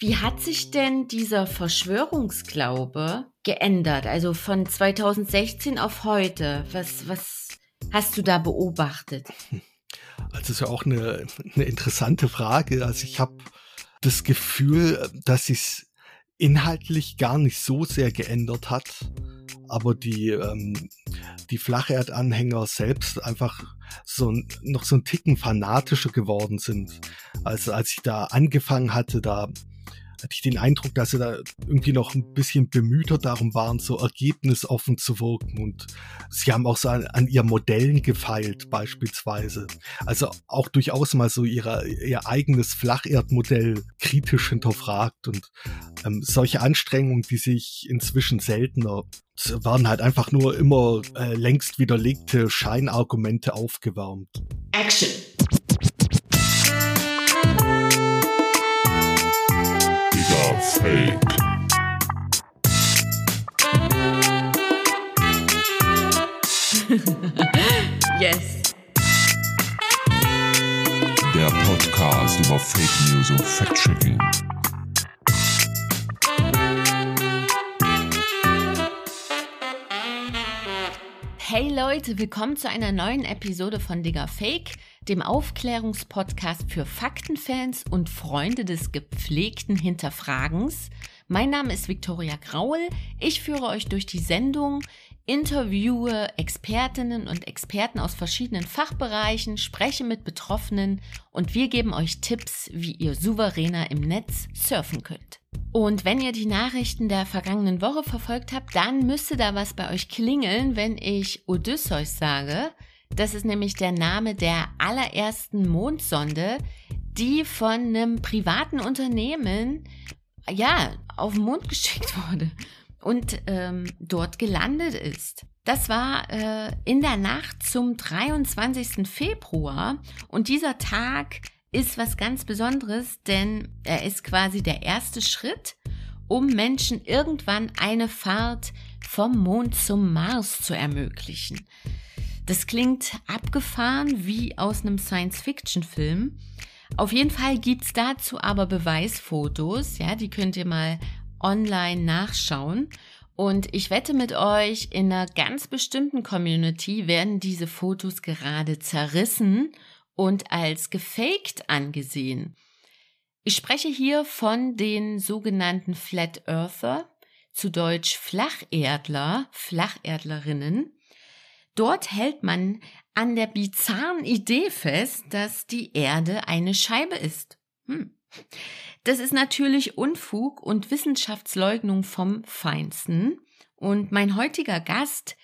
Wie hat sich denn dieser Verschwörungsglaube geändert? Also von 2016 auf heute. Was, was hast du da beobachtet? Also ist ja auch eine, eine interessante Frage. Also ich habe das Gefühl, dass es inhaltlich gar nicht so sehr geändert hat, aber die, ähm, die Flacherdanhänger selbst einfach so noch so ein Ticken fanatischer geworden sind. Also als ich da angefangen hatte, da hatte ich den Eindruck, dass sie da irgendwie noch ein bisschen bemühter darum waren, so ergebnisoffen zu wirken. Und sie haben auch so an, an ihren Modellen gefeilt, beispielsweise. Also auch durchaus mal so ihre, ihr eigenes Flacherdmodell kritisch hinterfragt. Und ähm, solche Anstrengungen, die sich inzwischen seltener waren halt einfach nur immer äh, längst widerlegte Scheinargumente aufgewärmt. Action! Fake. yes. Der Podcast über Fake News und Fact-Checking. Hey Leute, willkommen zu einer neuen Episode von Digger Fake dem Aufklärungspodcast für Faktenfans und Freunde des gepflegten Hinterfragens. Mein Name ist Viktoria Graul. Ich führe euch durch die Sendung, interviewe Expertinnen und Experten aus verschiedenen Fachbereichen, spreche mit Betroffenen und wir geben euch Tipps, wie ihr souveräner im Netz surfen könnt. Und wenn ihr die Nachrichten der vergangenen Woche verfolgt habt, dann müsste da was bei euch klingeln, wenn ich Odysseus sage. Das ist nämlich der Name der allerersten Mondsonde, die von einem privaten Unternehmen ja auf den Mond geschickt wurde und ähm, dort gelandet ist. Das war äh, in der Nacht zum 23. Februar und dieser Tag ist was ganz Besonderes, denn er ist quasi der erste Schritt, um Menschen irgendwann eine Fahrt vom Mond zum Mars zu ermöglichen. Das klingt abgefahren wie aus einem Science-Fiction-Film. Auf jeden Fall gibt's dazu aber Beweisfotos, ja, die könnt ihr mal online nachschauen. Und ich wette mit euch, in einer ganz bestimmten Community werden diese Fotos gerade zerrissen und als gefaked angesehen. Ich spreche hier von den sogenannten Flat Earther, zu Deutsch Flacherdler, Flacherdlerinnen. Dort hält man an der bizarren Idee fest, dass die Erde eine Scheibe ist. Hm. Das ist natürlich Unfug und Wissenschaftsleugnung vom Feinsten. Und mein heutiger Gast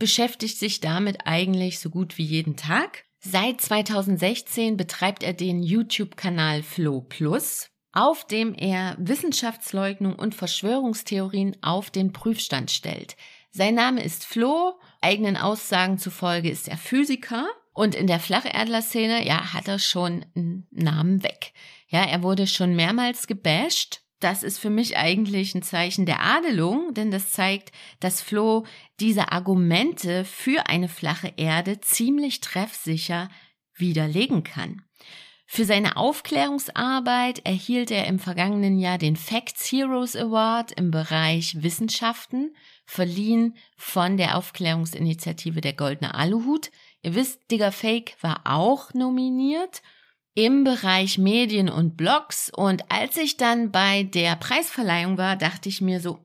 beschäftigt sich damit eigentlich so gut wie jeden Tag. Seit 2016 betreibt er den YouTube-Kanal Flow Plus, auf dem er Wissenschaftsleugnung und Verschwörungstheorien auf den Prüfstand stellt. Sein Name ist Flo eigenen Aussagen zufolge ist er Physiker und in der Flacherdler-Szene, ja, hat er schon einen Namen weg. Ja, er wurde schon mehrmals gebasht. Das ist für mich eigentlich ein Zeichen der Adelung, denn das zeigt, dass Flo diese Argumente für eine flache Erde ziemlich treffsicher widerlegen kann. Für seine Aufklärungsarbeit erhielt er im vergangenen Jahr den Facts Heroes Award im Bereich Wissenschaften verliehen von der Aufklärungsinitiative der Goldene Aluhut. Ihr wisst, Digger Fake war auch nominiert im Bereich Medien und Blogs. Und als ich dann bei der Preisverleihung war, dachte ich mir so,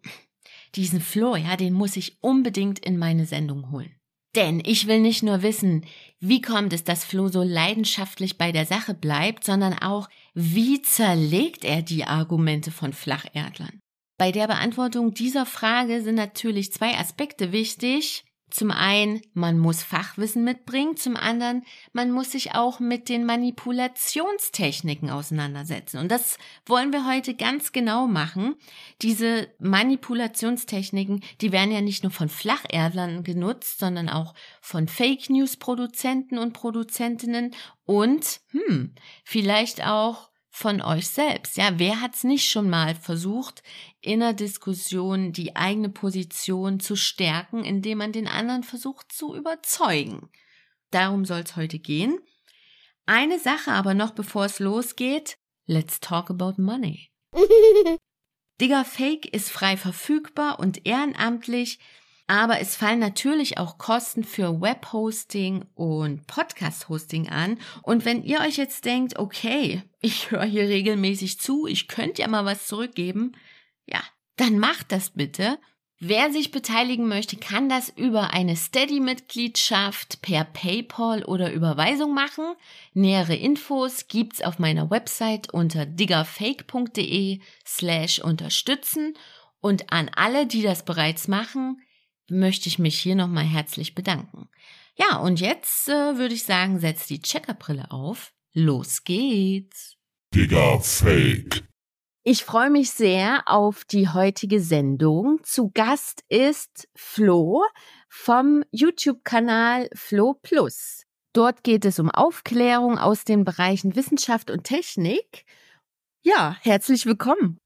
diesen Flo, ja, den muss ich unbedingt in meine Sendung holen. Denn ich will nicht nur wissen, wie kommt es, dass Flo so leidenschaftlich bei der Sache bleibt, sondern auch, wie zerlegt er die Argumente von Flacherdlern. Bei der Beantwortung dieser Frage sind natürlich zwei Aspekte wichtig. Zum einen, man muss Fachwissen mitbringen, zum anderen, man muss sich auch mit den Manipulationstechniken auseinandersetzen. Und das wollen wir heute ganz genau machen. Diese Manipulationstechniken, die werden ja nicht nur von Flacherdlern genutzt, sondern auch von Fake News Produzenten und Produzentinnen und, hm, vielleicht auch von euch selbst. Ja, wer hat's nicht schon mal versucht, in einer Diskussion die eigene Position zu stärken, indem man den anderen versucht zu überzeugen? Darum soll's heute gehen. Eine Sache aber noch, bevor es losgeht. Let's talk about money. Digger Fake ist frei verfügbar und ehrenamtlich, aber es fallen natürlich auch Kosten für Webhosting und Podcast-Hosting an. Und wenn ihr euch jetzt denkt, okay, ich höre hier regelmäßig zu, ich könnte ja mal was zurückgeben, ja, dann macht das bitte. Wer sich beteiligen möchte, kann das über eine Steady-Mitgliedschaft per PayPal oder Überweisung machen. Nähere Infos gibt's auf meiner Website unter diggerfake.de slash unterstützen. Und an alle, die das bereits machen, möchte ich mich hier nochmal herzlich bedanken. Ja, und jetzt äh, würde ich sagen, setzt die Checkerbrille auf. Los geht's. Digga Fake. Ich freue mich sehr auf die heutige Sendung. Zu Gast ist Flo vom YouTube-Kanal Flo Plus. Dort geht es um Aufklärung aus den Bereichen Wissenschaft und Technik. Ja, herzlich willkommen.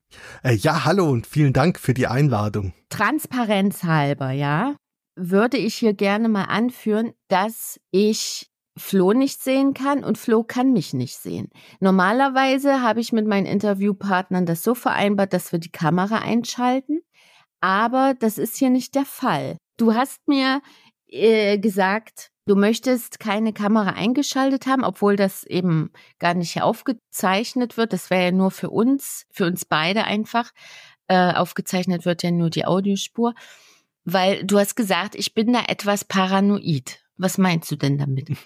Äh, ja, hallo und vielen Dank für die Einladung. Transparenz halber, ja, würde ich hier gerne mal anführen, dass ich Flo nicht sehen kann und Flo kann mich nicht sehen. Normalerweise habe ich mit meinen Interviewpartnern das so vereinbart, dass wir die Kamera einschalten, aber das ist hier nicht der Fall. Du hast mir äh, gesagt, du möchtest keine Kamera eingeschaltet haben, obwohl das eben gar nicht aufgezeichnet wird. Das wäre ja nur für uns, für uns beide einfach. Äh, aufgezeichnet wird ja nur die Audiospur. Weil du hast gesagt, ich bin da etwas paranoid. Was meinst du denn damit?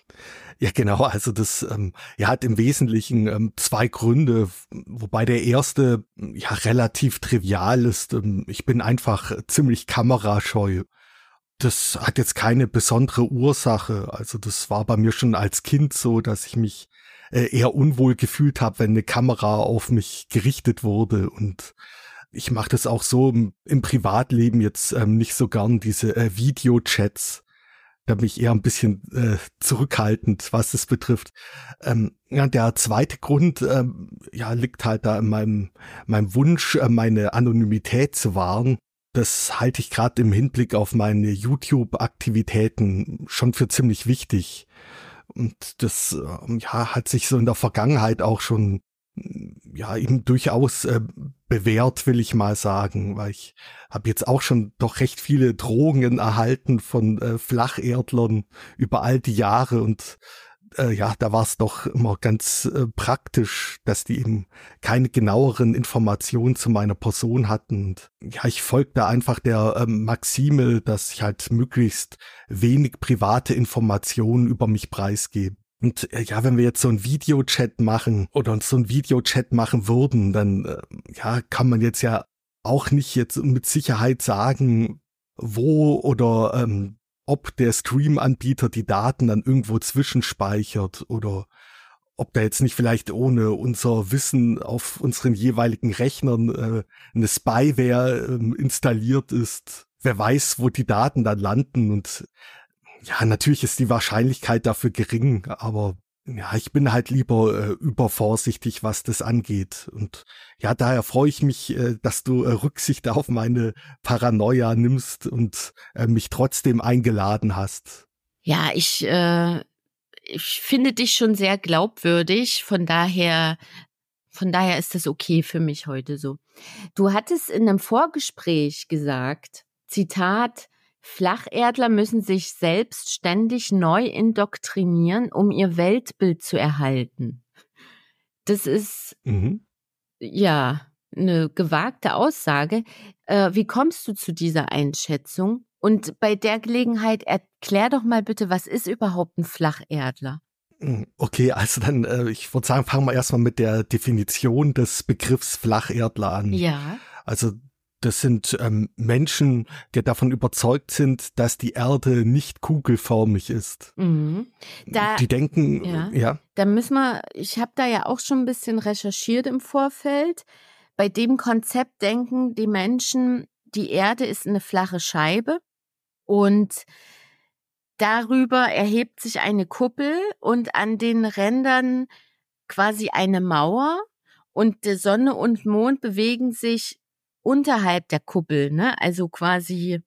Ja, genau. Also das ähm, ja, hat im Wesentlichen ähm, zwei Gründe, wobei der erste ja relativ trivial ist. Ähm, ich bin einfach ziemlich kamerascheu. Das hat jetzt keine besondere Ursache. Also das war bei mir schon als Kind so, dass ich mich äh, eher unwohl gefühlt habe, wenn eine Kamera auf mich gerichtet wurde und ich mache das auch so im, Privatleben jetzt ähm, nicht so gern, diese äh, Videochats da bin ich eher ein bisschen äh, zurückhaltend, was das betrifft. Ähm, ja, der zweite Grund ähm, ja, liegt halt da in meinem, meinem Wunsch, äh, meine Anonymität zu wahren. Das halte ich gerade im Hinblick auf meine YouTube-Aktivitäten schon für ziemlich wichtig. Und das äh, ja, hat sich so in der Vergangenheit auch schon ja eben durchaus äh, bewährt, will ich mal sagen, weil ich habe jetzt auch schon doch recht viele Drohungen erhalten von äh, Flacherdlern über all die Jahre und äh, ja, da war es doch immer ganz äh, praktisch, dass die eben keine genaueren Informationen zu meiner Person hatten. Und, ja, ich folgte einfach der äh, Maxime, dass ich halt möglichst wenig private Informationen über mich preisgebe. Und äh, ja, wenn wir jetzt so ein Videochat machen oder uns so ein Videochat machen würden, dann äh, ja, kann man jetzt ja auch nicht jetzt mit Sicherheit sagen, wo oder ähm, ob der Stream-Anbieter die Daten dann irgendwo zwischenspeichert oder ob da jetzt nicht vielleicht ohne unser Wissen auf unseren jeweiligen Rechnern äh, eine Spyware äh, installiert ist. Wer weiß, wo die Daten dann landen und ja, natürlich ist die Wahrscheinlichkeit dafür gering, aber ja, ich bin halt lieber äh, übervorsichtig, was das angeht. Und ja, daher freue ich mich, äh, dass du äh, Rücksicht auf meine Paranoia nimmst und äh, mich trotzdem eingeladen hast. Ja, ich, äh, ich finde dich schon sehr glaubwürdig. Von daher, von daher ist das okay für mich heute so. Du hattest in einem Vorgespräch gesagt, Zitat, Flacherdler müssen sich selbst ständig neu indoktrinieren, um ihr Weltbild zu erhalten. Das ist mhm. ja eine gewagte Aussage. Äh, wie kommst du zu dieser Einschätzung? Und bei der Gelegenheit erklär doch mal bitte, was ist überhaupt ein Flacherdler? Hm, okay, also dann, äh, ich würde sagen, fangen wir erstmal mit der Definition des Begriffs Flacherdler an. Ja. Also das sind ähm, Menschen, die davon überzeugt sind, dass die Erde nicht kugelförmig ist. Mhm. Da, die denken, ja. ja. Da müssen wir, ich habe da ja auch schon ein bisschen recherchiert im Vorfeld. Bei dem Konzept denken die Menschen, die Erde ist eine flache Scheibe und darüber erhebt sich eine Kuppel und an den Rändern quasi eine Mauer und die Sonne und Mond bewegen sich unterhalb der Kuppel, ne? Also quasi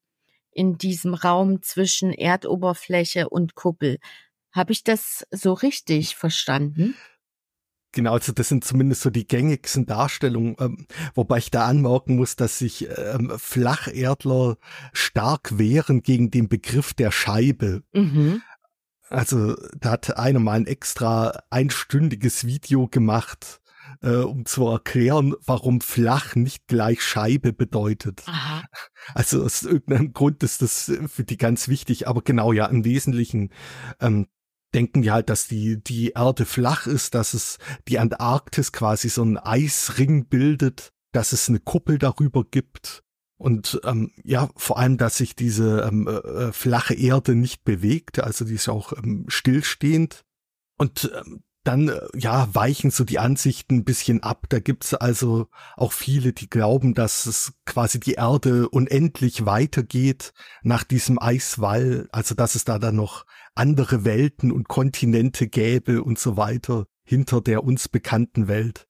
in diesem Raum zwischen Erdoberfläche und Kuppel. Habe ich das so richtig verstanden? Genau, also das sind zumindest so die gängigsten Darstellungen, ähm, wobei ich da anmerken muss, dass sich ähm, Flacherdler stark wehren gegen den Begriff der Scheibe. Mhm. Also da hat einer mal ein extra einstündiges Video gemacht, äh, um zu erklären, warum flach nicht gleich Scheibe bedeutet. Aha. Also aus irgendeinem Grund ist das für die ganz wichtig, aber genau ja, im Wesentlichen ähm, denken die halt, dass die, die Erde flach ist, dass es die Antarktis quasi so ein Eisring bildet, dass es eine Kuppel darüber gibt und ähm, ja, vor allem, dass sich diese ähm, äh, äh flache Erde nicht bewegt, also die ist auch ähm, stillstehend. Und ähm, dann äh, ja weichen so die Ansichten ein bisschen ab. Da gibt's also auch viele, die glauben, dass es quasi die Erde unendlich weitergeht nach diesem Eiswall, also dass es da dann noch andere Welten und Kontinente gäbe und so weiter hinter der uns bekannten Welt.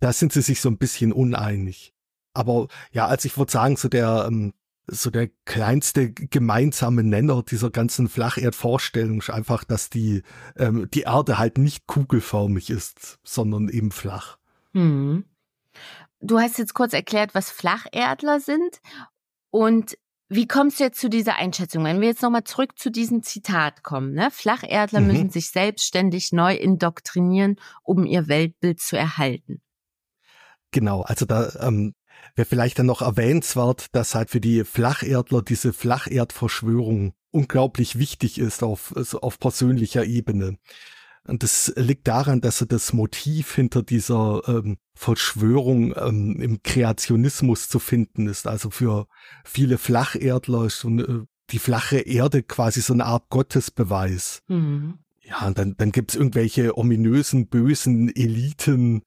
Da sind sie sich so ein bisschen uneinig. Aber ja, also ich würde sagen, so der ähm, so der kleinste gemeinsame Nenner dieser ganzen Flacherdvorstellung ist einfach, dass die, ähm, die Erde halt nicht kugelförmig ist, sondern eben flach. Hm. Du hast jetzt kurz erklärt, was Flacherdler sind und wie kommst du jetzt zu dieser Einschätzung? Wenn wir jetzt nochmal zurück zu diesem Zitat kommen, ne? Flacherdler mhm. müssen sich selbstständig neu indoktrinieren, um ihr Weltbild zu erhalten. Genau, also da ähm, Wäre vielleicht dann noch erwähnenswert, dass halt für die Flacherdler diese Flacherdverschwörung unglaublich wichtig ist auf, also auf persönlicher Ebene. Und das liegt daran, dass das Motiv hinter dieser ähm, Verschwörung ähm, im Kreationismus zu finden ist. Also für viele Flacherdler ist so eine, die flache Erde quasi so eine Art Gottesbeweis. Mhm. Ja, und dann, dann gibt's irgendwelche ominösen, bösen Eliten,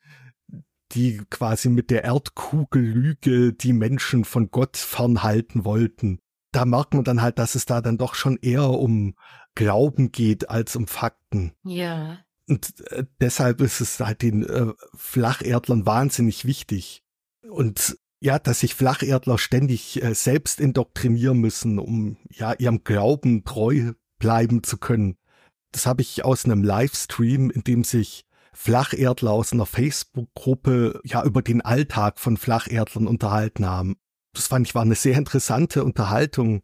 die quasi mit der Erdkugellüge die Menschen von Gott fernhalten wollten. Da merkt man dann halt, dass es da dann doch schon eher um Glauben geht als um Fakten. Ja. Und äh, deshalb ist es halt den äh, Flacherdlern wahnsinnig wichtig. Und ja, dass sich Flacherdler ständig äh, selbst indoktrinieren müssen, um ja ihrem Glauben treu bleiben zu können. Das habe ich aus einem Livestream, in dem sich Flacherdler aus einer Facebook-Gruppe ja über den Alltag von Flacherdlern unterhalten haben. Das fand ich war eine sehr interessante Unterhaltung,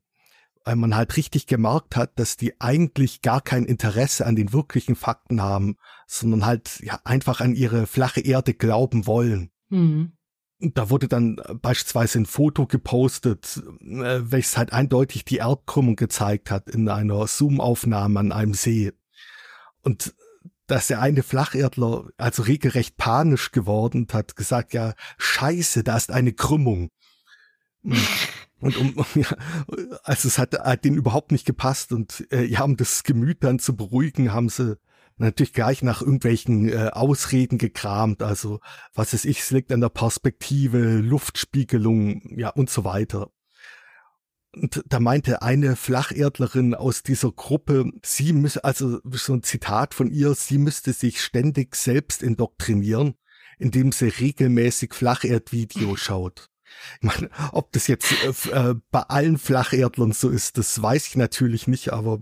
weil man halt richtig gemerkt hat, dass die eigentlich gar kein Interesse an den wirklichen Fakten haben, sondern halt ja einfach an ihre flache Erde glauben wollen. Mhm. Da wurde dann beispielsweise ein Foto gepostet, äh, welches halt eindeutig die Erdkrümmung gezeigt hat in einer Zoom-Aufnahme an einem See. Und dass der eine Flacherdler also regelrecht panisch geworden und hat gesagt, ja, scheiße, da ist eine Krümmung. Und um, ja, also es hat, hat denen überhaupt nicht gepasst und äh, ja, um das Gemüt dann zu beruhigen, haben sie natürlich gleich nach irgendwelchen äh, Ausreden gekramt, also was ist ich, es liegt an der Perspektive, Luftspiegelung, ja und so weiter. Und da meinte eine Flacherdlerin aus dieser Gruppe, sie müsse, also so ein Zitat von ihr, sie müsste sich ständig selbst indoktrinieren, indem sie regelmäßig Flacherdvideo schaut. Ich meine, ob das jetzt äh, äh, bei allen Flacherdlern so ist, das weiß ich natürlich nicht, aber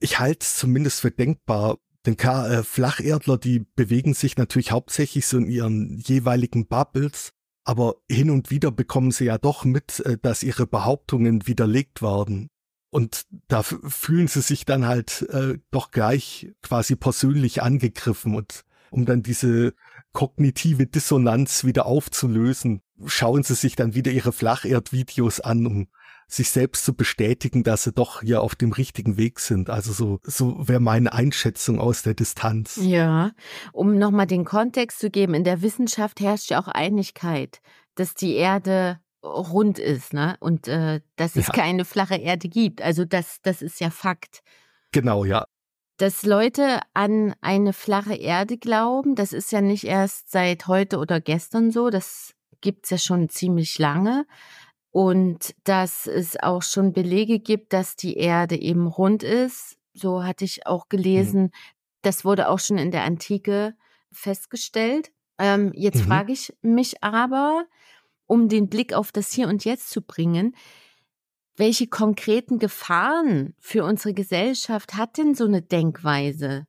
ich halte es zumindest für denkbar. Denn klar, äh, Flacherdler, die bewegen sich natürlich hauptsächlich so in ihren jeweiligen Bubbles aber hin und wieder bekommen sie ja doch mit, äh, dass ihre Behauptungen widerlegt werden. Und da fühlen sie sich dann halt äh, doch gleich quasi persönlich angegriffen. Und um dann diese kognitive Dissonanz wieder aufzulösen, schauen sie sich dann wieder ihre Flacherdvideos an, um sich selbst zu bestätigen, dass sie doch hier auf dem richtigen Weg sind. Also so, so wäre meine Einschätzung aus der Distanz. Ja, um nochmal den Kontext zu geben, in der Wissenschaft herrscht ja auch Einigkeit, dass die Erde rund ist, ne? Und äh, dass es ja. keine flache Erde gibt. Also das, das ist ja Fakt. Genau, ja. Dass Leute an eine flache Erde glauben, das ist ja nicht erst seit heute oder gestern so, das gibt's ja schon ziemlich lange und dass es auch schon Belege gibt, dass die Erde eben rund ist. So hatte ich auch mhm. gelesen. Mhm. Das wurde auch schon in der Antike festgestellt. Ähm, jetzt mhm. frage ich mich aber, um den Blick auf das Hier und Jetzt zu bringen, welche konkreten Gefahren für unsere Gesellschaft hat denn so eine Denkweise?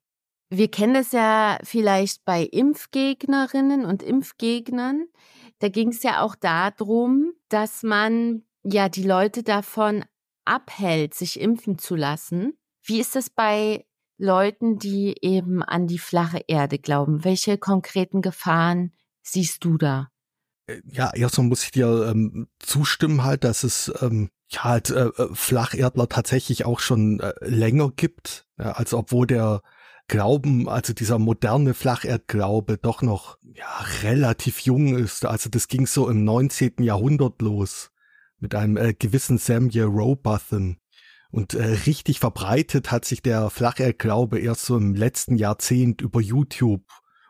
Wir kennen das ja vielleicht bei Impfgegnerinnen und Impfgegnern. Da ging es ja auch darum, dass man ja die Leute davon abhält, sich impfen zu lassen. Wie ist das bei Leuten, die eben an die flache Erde glauben? Welche konkreten Gefahren siehst du da? Äh, ja, erstmal muss ich dir ähm, zustimmen halt, dass es ähm, ja halt äh, äh, Flacherdler tatsächlich auch schon äh, länger gibt. Ja, also obwohl der Glauben, also dieser moderne Flacherdglaube doch noch ja relativ jung ist. Also das ging so im 19. Jahrhundert los mit einem äh, gewissen Samuel Rowbottom. Und äh, richtig verbreitet hat sich der Flacherdglaube erst so im letzten Jahrzehnt über YouTube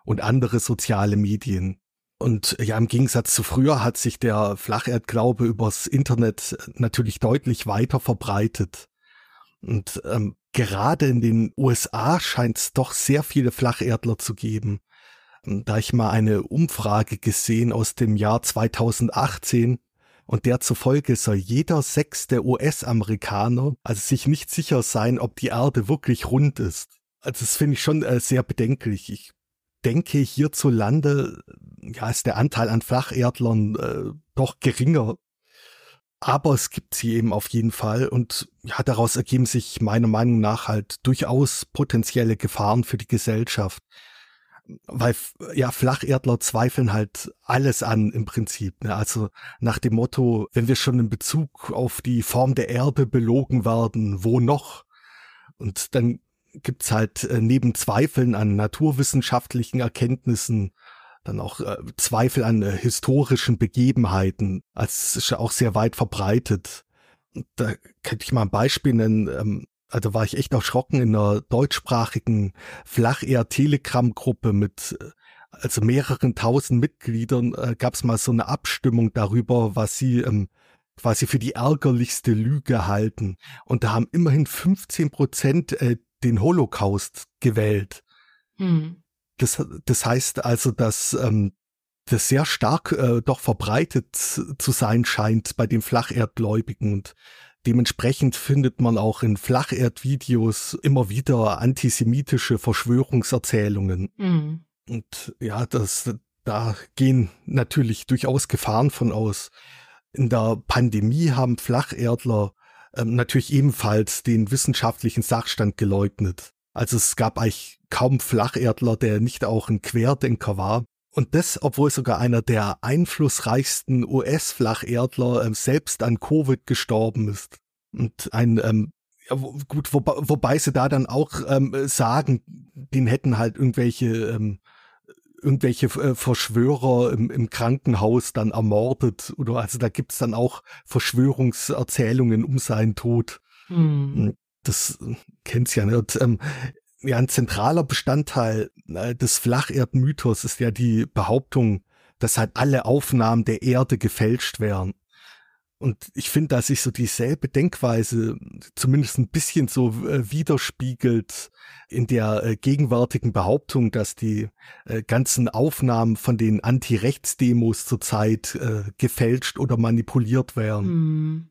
und andere soziale Medien. Und ja, im Gegensatz zu früher hat sich der Flacherdglaube übers Internet natürlich deutlich weiter verbreitet. Und ähm, gerade in den USA scheint es doch sehr viele Flacherdler zu geben. Da ich mal eine Umfrage gesehen aus dem Jahr 2018 und der zufolge soll jeder sechste US-Amerikaner also sich nicht sicher sein, ob die Erde wirklich rund ist. Also das finde ich schon äh, sehr bedenklich. Ich denke, hierzulande ja, ist der Anteil an Flacherdlern äh, doch geringer. Aber es gibt sie eben auf jeden Fall und ja, daraus ergeben sich meiner Meinung nach halt durchaus potenzielle Gefahren für die Gesellschaft. Weil ja, Flacherdler zweifeln halt alles an im Prinzip. Ne? Also nach dem Motto, wenn wir schon in Bezug auf die Form der Erde belogen werden, wo noch? Und dann gibt's halt äh, neben Zweifeln an naturwissenschaftlichen Erkenntnissen dann auch äh, Zweifel an äh, historischen Begebenheiten. als ist ja auch sehr weit verbreitet. Da könnte ich mal ein Beispiel nennen. Ähm, also war ich echt erschrocken in einer deutschsprachigen Flach-Air-Telegram-Gruppe mit äh, also mehreren tausend Mitgliedern äh, gab es mal so eine Abstimmung darüber, was sie ähm, quasi für die ärgerlichste Lüge halten. Und da haben immerhin 15 Prozent äh, den Holocaust gewählt. Hm. Das, das heißt also, dass ähm, das sehr stark äh, doch verbreitet zu sein scheint bei den Flacherdgläubigen und dementsprechend findet man auch in Flacherdvideos immer wieder antisemitische Verschwörungserzählungen. Mhm. Und ja, das, da gehen natürlich durchaus Gefahren von aus. In der Pandemie haben Flacherdler ähm, natürlich ebenfalls den wissenschaftlichen Sachstand geleugnet. Also es gab eigentlich kaum Flacherdler, der nicht auch ein Querdenker war. Und das, obwohl sogar einer der einflussreichsten US-Flacherdler ähm, selbst an Covid gestorben ist. Und ein, ähm, ja, gut, wo, wobei sie da dann auch ähm, sagen, den hätten halt irgendwelche ähm, irgendwelche äh, Verschwörer im, im Krankenhaus dann ermordet oder also da gibt's dann auch Verschwörungserzählungen um seinen Tod. Mhm. Das äh, kennt's ja. Ne? Und, ähm, ja, ein zentraler Bestandteil äh, des Flacherdmythos ist ja die Behauptung, dass halt alle Aufnahmen der Erde gefälscht wären. Und ich finde, dass sich so dieselbe Denkweise zumindest ein bisschen so äh, widerspiegelt in der äh, gegenwärtigen Behauptung, dass die äh, ganzen Aufnahmen von den Anti-Rechts-Demos zurzeit äh, gefälscht oder manipuliert wären. Hm.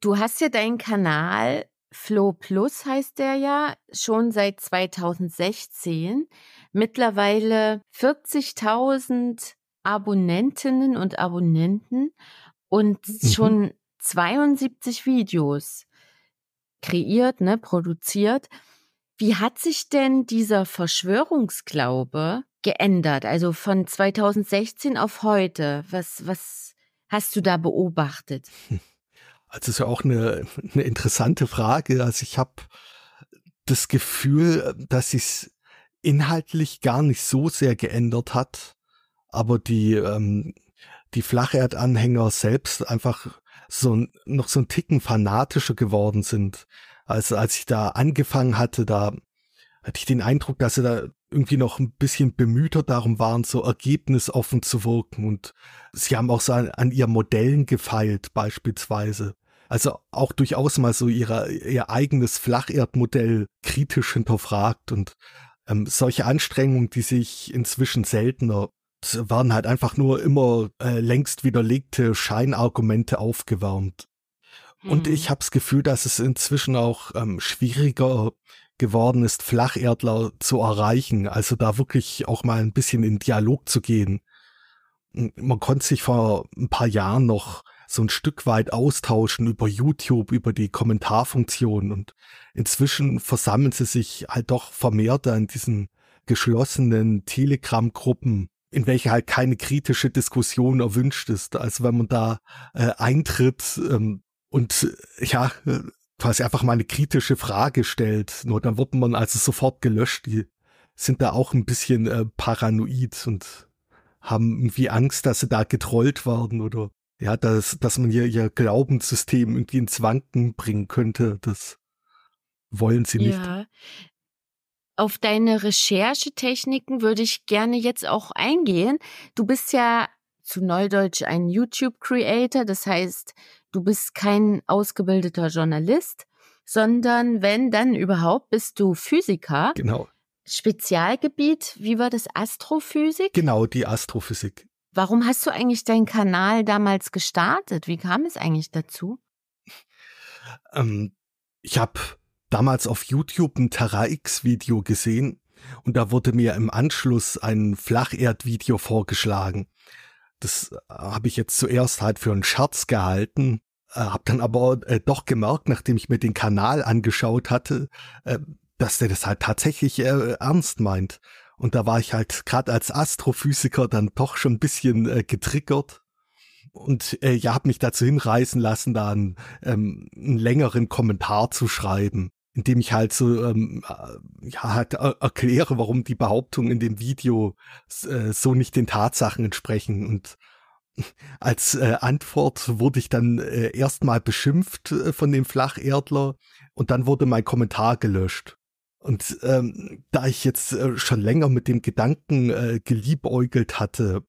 Du hast ja deinen Kanal Flow Plus heißt der ja, schon seit 2016. Mittlerweile 40.000 Abonnentinnen und Abonnenten und mhm. schon 72 Videos kreiert, ne, produziert. Wie hat sich denn dieser Verschwörungsglaube geändert? Also von 2016 auf heute. Was, was hast du da beobachtet? Also ist ja auch eine, eine interessante Frage. Also ich habe das Gefühl, dass sich inhaltlich gar nicht so sehr geändert hat, aber die ähm, die Flacherdanhänger selbst einfach so noch so ein Ticken fanatischer geworden sind. Also als ich da angefangen hatte, da hatte ich den Eindruck, dass sie da irgendwie noch ein bisschen bemühter darum waren, so ergebnisoffen zu wirken. Und sie haben auch so an, an ihren Modellen gefeilt, beispielsweise. Also auch durchaus mal so ihre, ihr eigenes Flacherdmodell kritisch hinterfragt und ähm, solche Anstrengungen, die sich inzwischen seltener waren halt einfach nur immer äh, längst widerlegte Scheinargumente aufgewärmt. Hm. Und ich habe das Gefühl, dass es inzwischen auch ähm, schwieriger geworden ist, Flacherdler zu erreichen, also da wirklich auch mal ein bisschen in Dialog zu gehen. Man konnte sich vor ein paar Jahren noch so ein Stück weit austauschen über YouTube, über die Kommentarfunktion und inzwischen versammeln sie sich halt doch vermehrt in diesen geschlossenen Telegram-Gruppen, in welche halt keine kritische Diskussion erwünscht ist. Also wenn man da äh, eintritt ähm, und ja, quasi einfach mal eine kritische Frage stellt, nur dann wird man also sofort gelöscht. Die sind da auch ein bisschen äh, paranoid und haben irgendwie Angst, dass sie da getrollt werden oder ja, dass, dass man ihr, ihr Glaubenssystem irgendwie ins Wanken bringen könnte. Das wollen sie nicht. Ja. Auf deine Recherchetechniken würde ich gerne jetzt auch eingehen. Du bist ja zu Neudeutsch ein YouTube-Creator, das heißt, du bist kein ausgebildeter Journalist, sondern wenn dann überhaupt, bist du Physiker. Genau. Spezialgebiet, wie war das? Astrophysik? Genau, die Astrophysik. Warum hast du eigentlich deinen Kanal damals gestartet? Wie kam es eigentlich dazu? Ähm, ich habe damals auf YouTube ein Terra X Video gesehen und da wurde mir im Anschluss ein Flacherdvideo vorgeschlagen. Das äh, habe ich jetzt zuerst halt für einen Scherz gehalten, äh, habe dann aber äh, doch gemerkt, nachdem ich mir den Kanal angeschaut hatte, äh, dass der das halt tatsächlich äh, ernst meint. Und da war ich halt gerade als Astrophysiker dann doch schon ein bisschen äh, getriggert. Und äh, ja, habe mich dazu hinreißen lassen, da einen, ähm, einen längeren Kommentar zu schreiben indem ich halt so ähm, äh, ja halt erkläre, warum die Behauptungen in dem Video äh, so nicht den Tatsachen entsprechen. Und als äh, Antwort wurde ich dann äh, erstmal beschimpft äh, von dem Flacherdler. Und dann wurde mein Kommentar gelöscht. Und ähm, da ich jetzt äh, schon länger mit dem Gedanken äh, geliebäugelt hatte,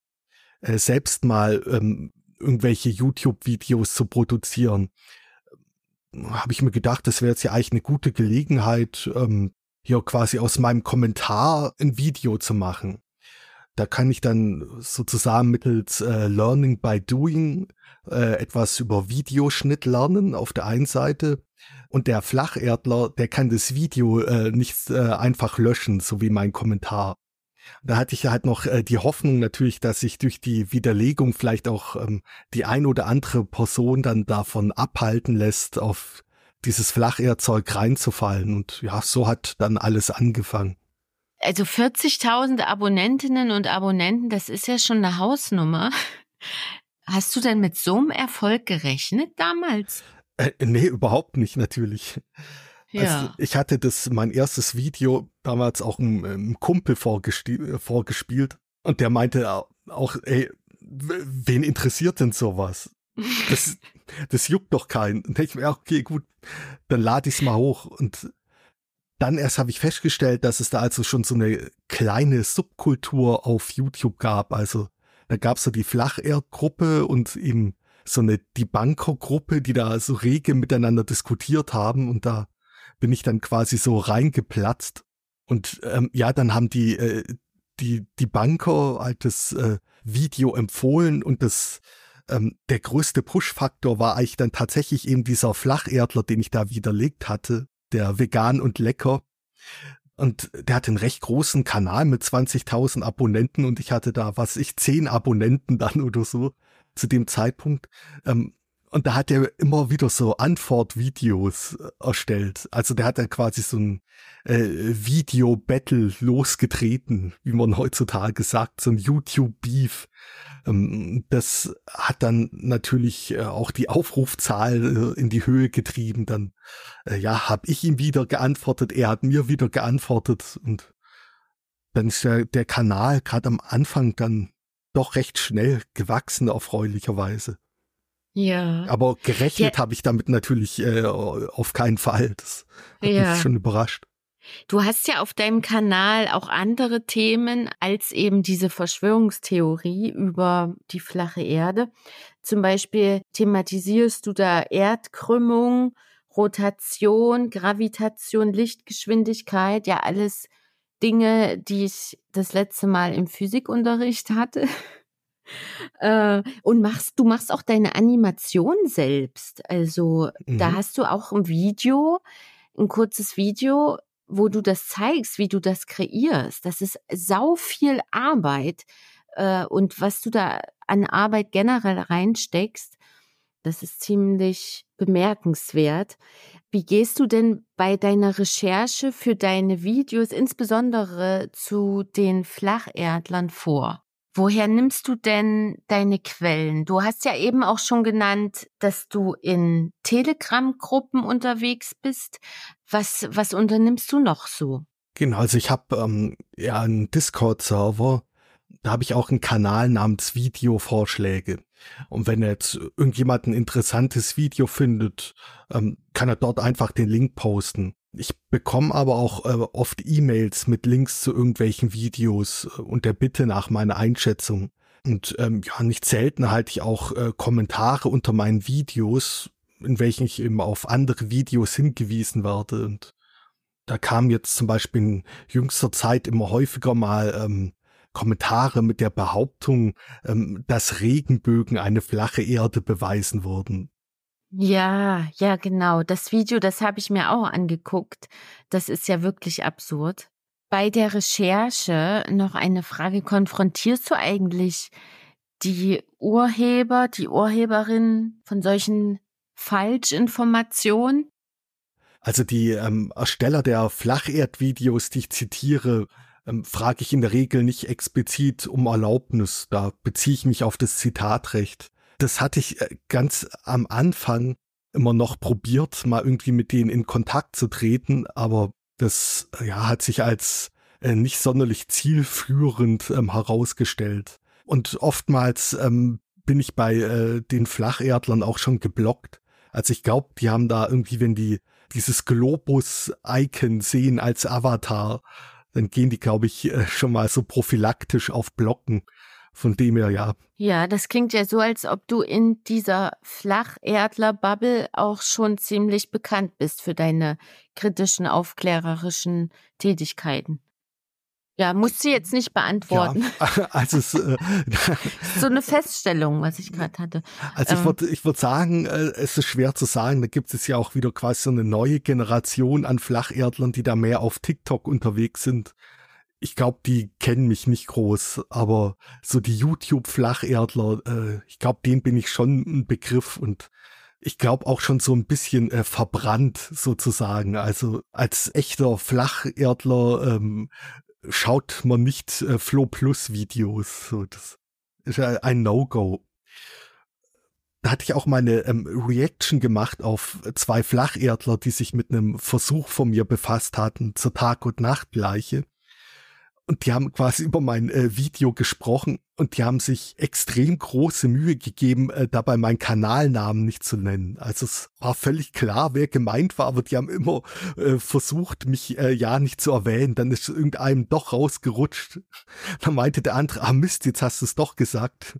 äh, selbst mal ähm, irgendwelche YouTube-Videos zu produzieren, habe ich mir gedacht, das wäre jetzt ja eigentlich eine gute Gelegenheit, ähm, hier quasi aus meinem Kommentar ein Video zu machen. Da kann ich dann sozusagen mittels äh, Learning by Doing äh, etwas über Videoschnitt lernen auf der einen Seite und der Flacherdler, der kann das Video äh, nicht äh, einfach löschen, so wie mein Kommentar. Da hatte ich halt noch äh, die Hoffnung natürlich, dass sich durch die Widerlegung vielleicht auch ähm, die ein oder andere Person dann davon abhalten lässt, auf dieses Flacherzeug reinzufallen. Und ja, so hat dann alles angefangen. Also 40.000 Abonnentinnen und Abonnenten, das ist ja schon eine Hausnummer. Hast du denn mit so einem Erfolg gerechnet damals? Äh, nee, überhaupt nicht, natürlich. Ja. Also ich hatte das, mein erstes Video damals auch einem, einem Kumpel vorgespielt und der meinte auch, ey, wen interessiert denn sowas? Das, das juckt doch keinen. Und ich mir, okay, gut, dann lade ich es mal hoch. Und dann erst habe ich festgestellt, dass es da also schon so eine kleine Subkultur auf YouTube gab. Also da gab es so die Flacherdgruppe und eben so eine Debunker-Gruppe, die da so rege miteinander diskutiert haben und da bin ich dann quasi so reingeplatzt. Und ähm, ja, dann haben die, äh, die, die Banker halt das äh, Video empfohlen und das, ähm, der größte Push-Faktor war eigentlich dann tatsächlich eben dieser Flacherdler, den ich da widerlegt hatte, der vegan und lecker. Und der hat einen recht großen Kanal mit 20.000 Abonnenten und ich hatte da, was ich, 10 Abonnenten dann oder so zu dem Zeitpunkt. Ähm, und da hat er immer wieder so Antwortvideos äh, erstellt. Also der hat dann quasi so ein äh, Video-Battle losgetreten, wie man heutzutage sagt, so ein YouTube-Beef. Ähm, das hat dann natürlich äh, auch die Aufrufzahl äh, in die Höhe getrieben. Dann, äh, ja, habe ich ihm wieder geantwortet, er hat mir wieder geantwortet und dann ist der, der Kanal gerade am Anfang dann doch recht schnell gewachsen, erfreulicherweise. Ja. Aber gerechnet ja. habe ich damit natürlich äh, auf keinen Fall. Das hat ja. mich schon überrascht. Du hast ja auf deinem Kanal auch andere Themen als eben diese Verschwörungstheorie über die flache Erde. Zum Beispiel thematisierst du da Erdkrümmung, Rotation, Gravitation, Lichtgeschwindigkeit, ja alles Dinge, die ich das letzte Mal im Physikunterricht hatte. Äh, und machst, du machst auch deine Animation selbst. Also mhm. da hast du auch ein Video, ein kurzes Video wo du das zeigst, wie du das kreierst. Das ist sau viel Arbeit. Äh, und was du da an Arbeit generell reinsteckst, das ist ziemlich bemerkenswert. Wie gehst du denn bei deiner Recherche für deine Videos, insbesondere zu den Flacherdlern vor? Woher nimmst du denn deine Quellen? Du hast ja eben auch schon genannt, dass du in Telegram-Gruppen unterwegs bist. Was, was unternimmst du noch so? Genau, also ich habe ähm, ja einen Discord-Server, da habe ich auch einen Kanal namens Videovorschläge. Und wenn jetzt irgendjemand ein interessantes Video findet, ähm, kann er dort einfach den Link posten. Ich bekomme aber auch äh, oft E-Mails mit Links zu irgendwelchen Videos äh, und der Bitte nach meiner Einschätzung. Und ähm, ja, nicht selten halte ich auch äh, Kommentare unter meinen Videos, in welchen ich eben auf andere Videos hingewiesen werde. Und da kam jetzt zum Beispiel in jüngster Zeit immer häufiger mal ähm, Kommentare mit der Behauptung, ähm, dass Regenbögen eine flache Erde beweisen würden. Ja, ja, genau. Das Video, das habe ich mir auch angeguckt. Das ist ja wirklich absurd. Bei der Recherche noch eine Frage. Konfrontierst du eigentlich die Urheber, die Urheberin von solchen Falschinformationen? Also die ähm, Ersteller der Flacherdvideos, die ich zitiere, ähm, frage ich in der Regel nicht explizit um Erlaubnis. Da beziehe ich mich auf das Zitatrecht. Das hatte ich äh, ganz am Anfang immer noch probiert, mal irgendwie mit denen in Kontakt zu treten, aber das ja, hat sich als äh, nicht sonderlich zielführend ähm, herausgestellt. Und oftmals ähm, bin ich bei äh, den Flacherdlern auch schon geblockt. Also ich glaube, die haben da irgendwie, wenn die dieses Globus-Icon sehen als Avatar, dann gehen die, glaube ich, äh, schon mal so prophylaktisch auf Blocken. Von dem her, ja. Ja, das klingt ja so, als ob du in dieser Flacherdler-Bubble auch schon ziemlich bekannt bist für deine kritischen, aufklärerischen Tätigkeiten. Ja, musst du jetzt nicht beantworten. Ja, also es, äh, so eine Feststellung, was ich gerade hatte. Also ich ähm. würde ich würd sagen, äh, es ist schwer zu sagen, da gibt es ja auch wieder quasi so eine neue Generation an Flacherdlern, die da mehr auf TikTok unterwegs sind. Ich glaube, die kennen mich nicht groß, aber so die YouTube-Flacherdler, äh, ich glaube, denen bin ich schon ein Begriff und ich glaube auch schon so ein bisschen äh, verbrannt sozusagen. Also als echter Flacherdler ähm, schaut man nicht äh, Flow Plus Videos. So, das ist ein No-Go. Da hatte ich auch meine ähm, Reaction gemacht auf zwei Flacherdler, die sich mit einem Versuch von mir befasst hatten zur Tag- und Nachtgleiche. Und die haben quasi über mein äh, Video gesprochen und die haben sich extrem große Mühe gegeben, äh, dabei meinen Kanalnamen nicht zu nennen. Also es war völlig klar, wer gemeint war, aber die haben immer äh, versucht, mich äh, ja nicht zu erwähnen. Dann ist irgendeinem doch rausgerutscht. Dann meinte der andere, ah Mist, jetzt hast du es doch gesagt.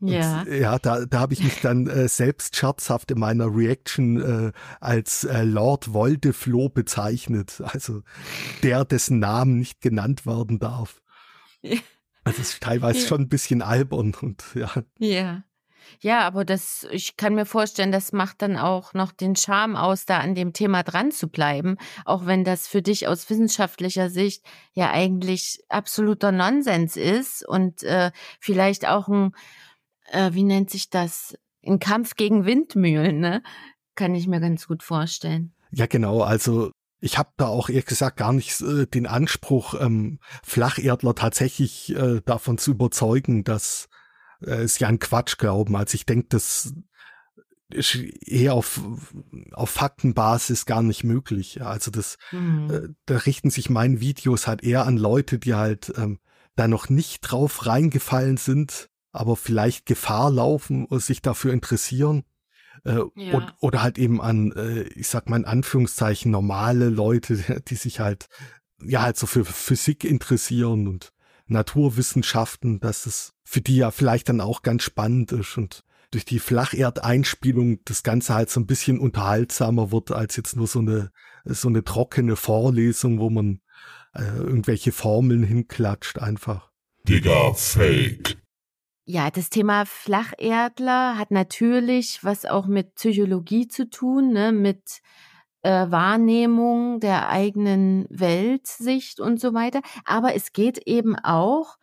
Ja. Und, ja, da, da habe ich mich dann äh, selbst scherzhaft in meiner Reaction äh, als äh, Lord Voldeflo bezeichnet. Also der, dessen Namen nicht genannt werden darf. Ja. Also es ist teilweise ja. schon ein bisschen albern und ja. Ja. Ja, aber das, ich kann mir vorstellen, das macht dann auch noch den Charme aus, da an dem Thema dran zu bleiben, auch wenn das für dich aus wissenschaftlicher Sicht ja eigentlich absoluter Nonsens ist und äh, vielleicht auch ein äh, wie nennt sich das? Ein Kampf gegen Windmühlen, ne? Kann ich mir ganz gut vorstellen. Ja, genau. Also ich habe da auch ehrlich gesagt gar nicht äh, den Anspruch, ähm, Flacherdler tatsächlich äh, davon zu überzeugen, dass äh, sie an Quatsch glauben. Also ich denke, das ist eher auf, auf Faktenbasis gar nicht möglich. Also das, mhm. äh, da richten sich meine Videos halt eher an Leute, die halt ähm, da noch nicht drauf reingefallen sind aber vielleicht Gefahr laufen und sich dafür interessieren. Äh, ja. und, oder halt eben an, äh, ich sag mal in Anführungszeichen, normale Leute, die sich halt, ja, halt so für Physik interessieren und Naturwissenschaften, dass es für die ja vielleicht dann auch ganz spannend ist und durch die Flacherdeinspielung das Ganze halt so ein bisschen unterhaltsamer wird als jetzt nur so eine, so eine trockene Vorlesung, wo man äh, irgendwelche Formeln hinklatscht einfach. Digga, Fake. Ja, das Thema Flacherdler hat natürlich was auch mit Psychologie zu tun, ne? mit äh, Wahrnehmung der eigenen Weltsicht und so weiter. Aber es geht eben auch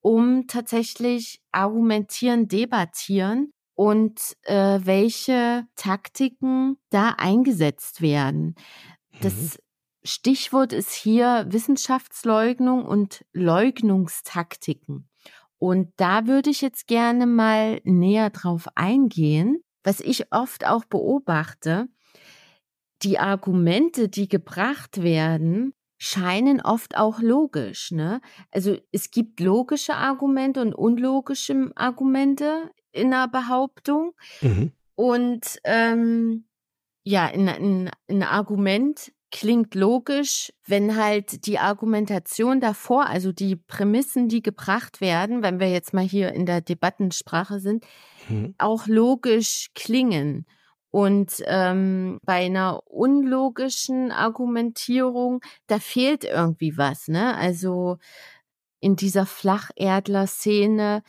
um tatsächlich argumentieren, debattieren und äh, welche Taktiken da eingesetzt werden. Das mhm. Stichwort ist hier Wissenschaftsleugnung und Leugnungstaktiken. Und da würde ich jetzt gerne mal näher drauf eingehen, was ich oft auch beobachte. Die Argumente, die gebracht werden, scheinen oft auch logisch. Ne? Also es gibt logische Argumente und unlogische Argumente in einer Behauptung. Mhm. Und ähm, ja, in, in, ein Argument klingt logisch, wenn halt die Argumentation davor, also die Prämissen, die gebracht werden, wenn wir jetzt mal hier in der Debattensprache sind, mhm. auch logisch klingen. Und ähm, bei einer unlogischen Argumentierung, da fehlt irgendwie was, ne? Also in dieser Flacherdler-Szene,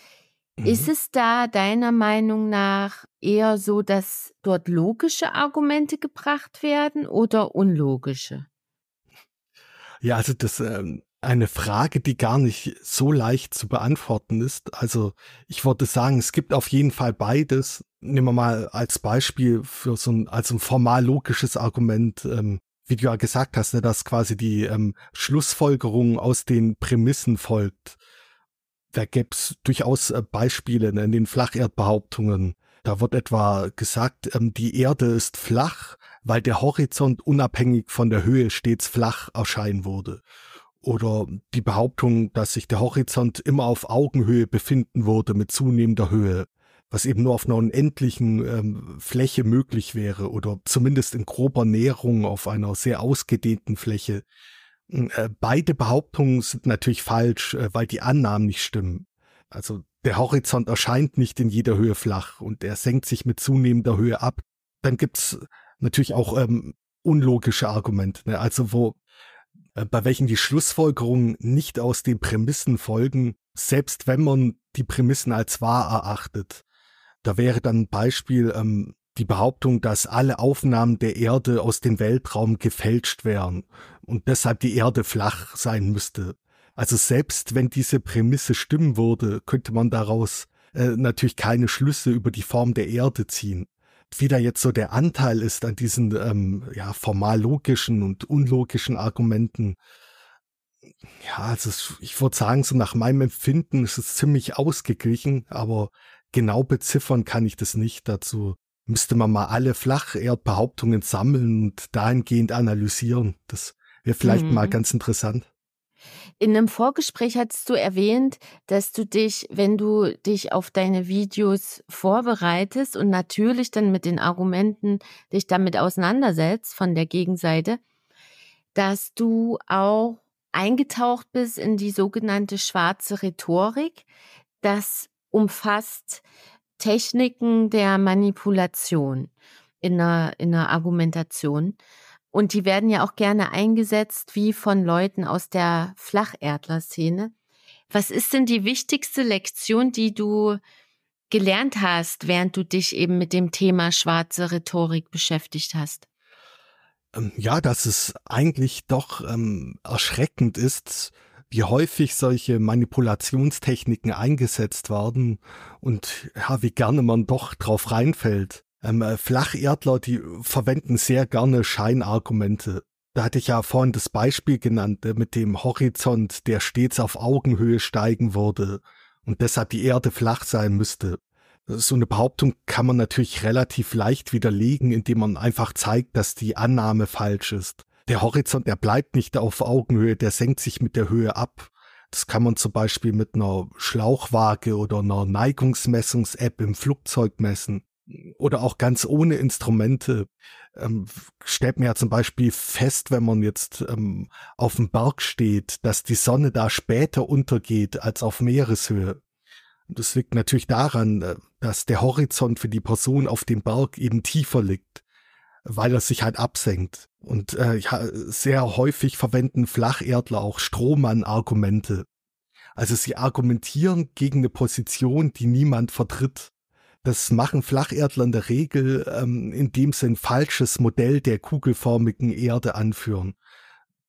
mhm. ist es da deiner Meinung nach eher so, dass dort logische Argumente gebracht werden oder unlogische? Ja, also das ähm, eine Frage, die gar nicht so leicht zu beantworten ist. Also ich würde sagen, es gibt auf jeden Fall beides. Nehmen wir mal als Beispiel für so ein, als ein formal logisches Argument, ähm, wie du ja gesagt hast, ne, dass quasi die ähm, Schlussfolgerung aus den Prämissen folgt. Da gäbe es durchaus äh, Beispiele ne, in den Flacherdbehauptungen. Da wird etwa gesagt, ähm, die Erde ist flach, weil der Horizont unabhängig von der Höhe stets flach erscheinen würde oder die Behauptung, dass sich der Horizont immer auf Augenhöhe befinden würde mit zunehmender Höhe, was eben nur auf einer unendlichen ähm, Fläche möglich wäre oder zumindest in grober Näherung auf einer sehr ausgedehnten Fläche. Hm, äh, beide Behauptungen sind natürlich falsch, äh, weil die Annahmen nicht stimmen. Also der Horizont erscheint nicht in jeder Höhe flach und er senkt sich mit zunehmender Höhe ab. Dann gibt's natürlich auch ähm, unlogische Argumente, ne? also wo äh, bei welchen die Schlussfolgerungen nicht aus den Prämissen folgen, selbst wenn man die Prämissen als wahr erachtet. Da wäre dann ein Beispiel ähm, die Behauptung, dass alle Aufnahmen der Erde aus dem Weltraum gefälscht wären und deshalb die Erde flach sein müsste. Also selbst wenn diese Prämisse stimmen würde, könnte man daraus äh, natürlich keine Schlüsse über die Form der Erde ziehen wie da jetzt so der Anteil ist an diesen ähm, ja, formal logischen und unlogischen Argumenten. Ja, also ich würde sagen, so nach meinem Empfinden ist es ziemlich ausgeglichen, aber genau beziffern kann ich das nicht. Dazu müsste man mal alle Flacherdbehauptungen sammeln und dahingehend analysieren. Das wäre vielleicht mhm. mal ganz interessant. In einem Vorgespräch hattest du erwähnt, dass du dich, wenn du dich auf deine Videos vorbereitest und natürlich dann mit den Argumenten dich damit auseinandersetzt von der Gegenseite, dass du auch eingetaucht bist in die sogenannte schwarze Rhetorik. Das umfasst Techniken der Manipulation in einer, in einer Argumentation. Und die werden ja auch gerne eingesetzt, wie von Leuten aus der Flacherdler-Szene. Was ist denn die wichtigste Lektion, die du gelernt hast, während du dich eben mit dem Thema schwarze Rhetorik beschäftigt hast? Ähm, ja, dass es eigentlich doch ähm, erschreckend ist, wie häufig solche Manipulationstechniken eingesetzt werden und ja, wie gerne man doch drauf reinfällt. Ähm, äh, Flacherdler, die verwenden sehr gerne Scheinargumente. Da hatte ich ja vorhin das Beispiel genannt äh, mit dem Horizont, der stets auf Augenhöhe steigen würde und deshalb die Erde flach sein müsste. So eine Behauptung kann man natürlich relativ leicht widerlegen, indem man einfach zeigt, dass die Annahme falsch ist. Der Horizont, der bleibt nicht auf Augenhöhe, der senkt sich mit der Höhe ab. Das kann man zum Beispiel mit einer Schlauchwaage oder einer Neigungsmessungs-App im Flugzeug messen oder auch ganz ohne Instrumente ähm, stellt man ja zum Beispiel fest, wenn man jetzt ähm, auf dem Berg steht, dass die Sonne da später untergeht als auf Meereshöhe. Das liegt natürlich daran, äh, dass der Horizont für die Person auf dem Berg eben tiefer liegt, weil er sich halt absenkt. Und äh, ja, sehr häufig verwenden Flacherdler auch Strohmann-Argumente. Also sie argumentieren gegen eine Position, die niemand vertritt. Das machen Flacherdler in der Regel, ähm, indem sie ein falsches Modell der kugelförmigen Erde anführen.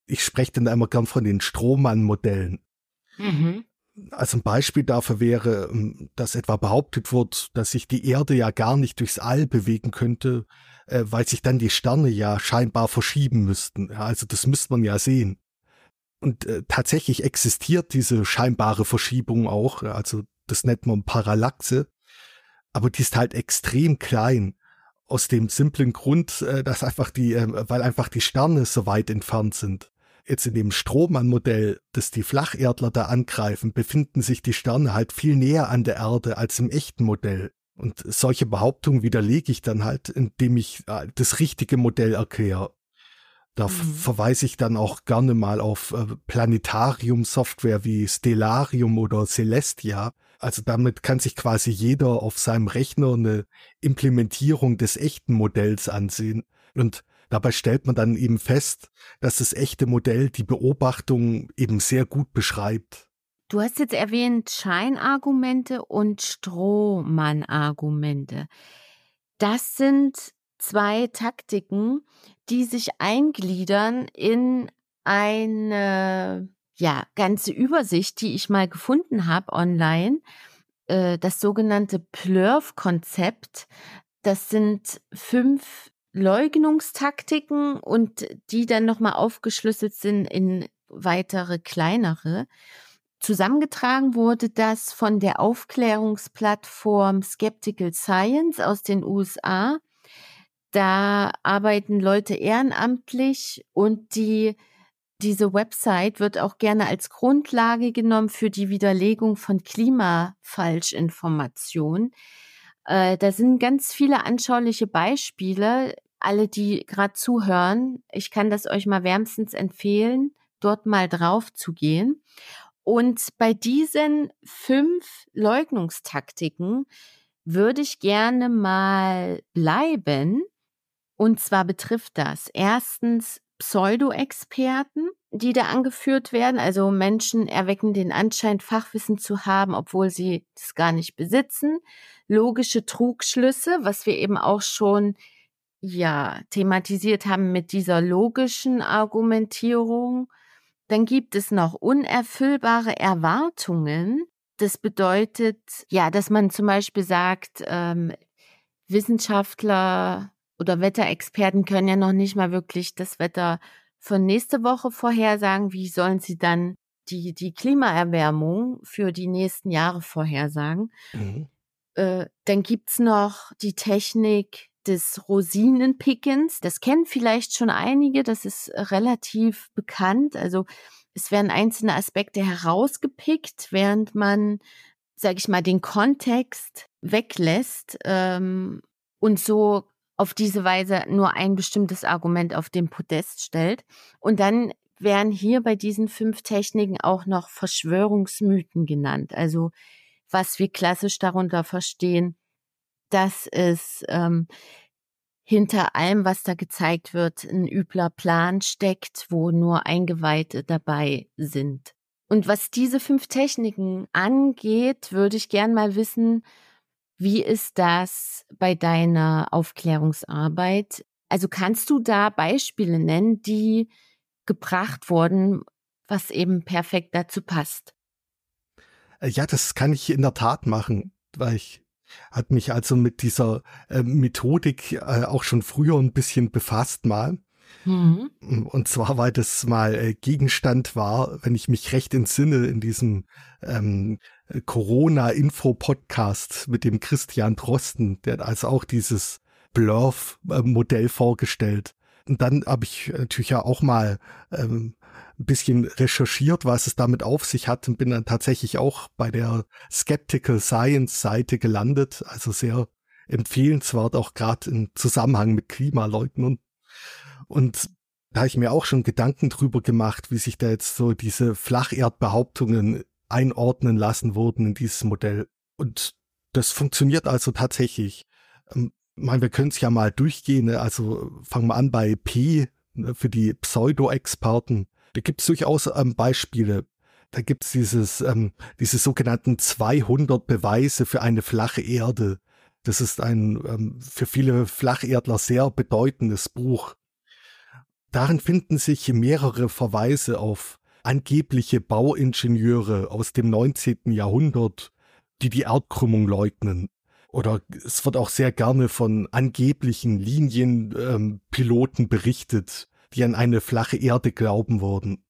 Ich spreche dann immer gern von den Strohmann-Modellen. Mhm. Also ein Beispiel dafür wäre, ähm, dass etwa behauptet wird, dass sich die Erde ja gar nicht durchs All bewegen könnte, äh, weil sich dann die Sterne ja scheinbar verschieben müssten. also das müsste man ja sehen. Und äh, tatsächlich existiert diese scheinbare Verschiebung auch, also das nennt man Parallaxe aber die ist halt extrem klein. Aus dem simplen Grund, äh, dass einfach die, äh, weil einfach die Sterne so weit entfernt sind. Jetzt in dem Strohmann-Modell, das die Flacherdler da angreifen, befinden sich die Sterne halt viel näher an der Erde als im echten Modell. Und solche Behauptungen widerlege ich dann halt, indem ich äh, das richtige Modell erkläre. Da mhm. verweise ich dann auch gerne mal auf Planetarium-Software wie Stellarium oder Celestia, also damit kann sich quasi jeder auf seinem Rechner eine Implementierung des echten Modells ansehen. Und dabei stellt man dann eben fest, dass das echte Modell die Beobachtung eben sehr gut beschreibt. Du hast jetzt erwähnt Scheinargumente und Strohmann-Argumente. Das sind zwei Taktiken, die sich eingliedern in eine ja, ganze Übersicht, die ich mal gefunden habe online, äh, das sogenannte Plurf-Konzept. Das sind fünf Leugnungstaktiken und die dann nochmal aufgeschlüsselt sind in weitere kleinere. Zusammengetragen wurde das von der Aufklärungsplattform Skeptical Science aus den USA. Da arbeiten Leute ehrenamtlich und die diese Website wird auch gerne als Grundlage genommen für die Widerlegung von Klimafalschinformationen. Äh, da sind ganz viele anschauliche Beispiele. Alle, die gerade zuhören, ich kann das euch mal wärmstens empfehlen, dort mal drauf zu gehen. Und bei diesen fünf Leugnungstaktiken würde ich gerne mal bleiben. Und zwar betrifft das erstens Pseudo-Experten, die da angeführt werden. Also Menschen erwecken den Anschein, Fachwissen zu haben, obwohl sie das gar nicht besitzen. Logische Trugschlüsse, was wir eben auch schon ja thematisiert haben mit dieser logischen Argumentierung. Dann gibt es noch unerfüllbare Erwartungen. Das bedeutet, ja, dass man zum Beispiel sagt, ähm, Wissenschaftler oder Wetterexperten können ja noch nicht mal wirklich das Wetter von nächste Woche vorhersagen. Wie sollen sie dann die, die Klimaerwärmung für die nächsten Jahre vorhersagen? Mhm. Äh, dann gibt's noch die Technik des Rosinenpickens. Das kennen vielleicht schon einige, das ist relativ bekannt. Also es werden einzelne Aspekte herausgepickt, während man, sag ich mal, den Kontext weglässt. Ähm, und so auf diese Weise nur ein bestimmtes Argument auf den Podest stellt. Und dann werden hier bei diesen fünf Techniken auch noch Verschwörungsmythen genannt. Also was wir klassisch darunter verstehen, dass es ähm, hinter allem, was da gezeigt wird, ein übler Plan steckt, wo nur Eingeweihte dabei sind. Und was diese fünf Techniken angeht, würde ich gern mal wissen, wie ist das bei deiner Aufklärungsarbeit? Also kannst du da Beispiele nennen, die gebracht wurden, was eben perfekt dazu passt? Äh, ja, das kann ich in der Tat machen, weil ich hat mich also mit dieser äh, Methodik äh, auch schon früher ein bisschen befasst mal. Mhm. Und zwar, weil das mal äh, Gegenstand war, wenn ich mich recht entsinne, in diesem ähm, Corona-Info-Podcast mit dem Christian Drosten, der hat also auch dieses Blurf-Modell vorgestellt. Und dann habe ich natürlich ja auch mal ähm, ein bisschen recherchiert, was es damit auf sich hat und bin dann tatsächlich auch bei der Skeptical Science Seite gelandet, also sehr empfehlenswert, auch gerade im Zusammenhang mit Klimaleugnern. Und da habe ich mir auch schon Gedanken drüber gemacht, wie sich da jetzt so diese Flacherdbehauptungen einordnen lassen wurden in dieses Modell. Und das funktioniert also tatsächlich. Ähm, ich meine, wir können es ja mal durchgehen. Ne? Also fangen wir an bei P ne, für die Pseudo-Experten. Da gibt es durchaus ähm, Beispiele. Da gibt es dieses, ähm, diese sogenannten 200 Beweise für eine flache Erde. Das ist ein ähm, für viele Flacherdler sehr bedeutendes Buch. Darin finden sich mehrere Verweise auf angebliche Bauingenieure aus dem 19. Jahrhundert, die die Erdkrümmung leugnen. Oder es wird auch sehr gerne von angeblichen Linienpiloten ähm, berichtet, die an eine flache Erde glauben würden.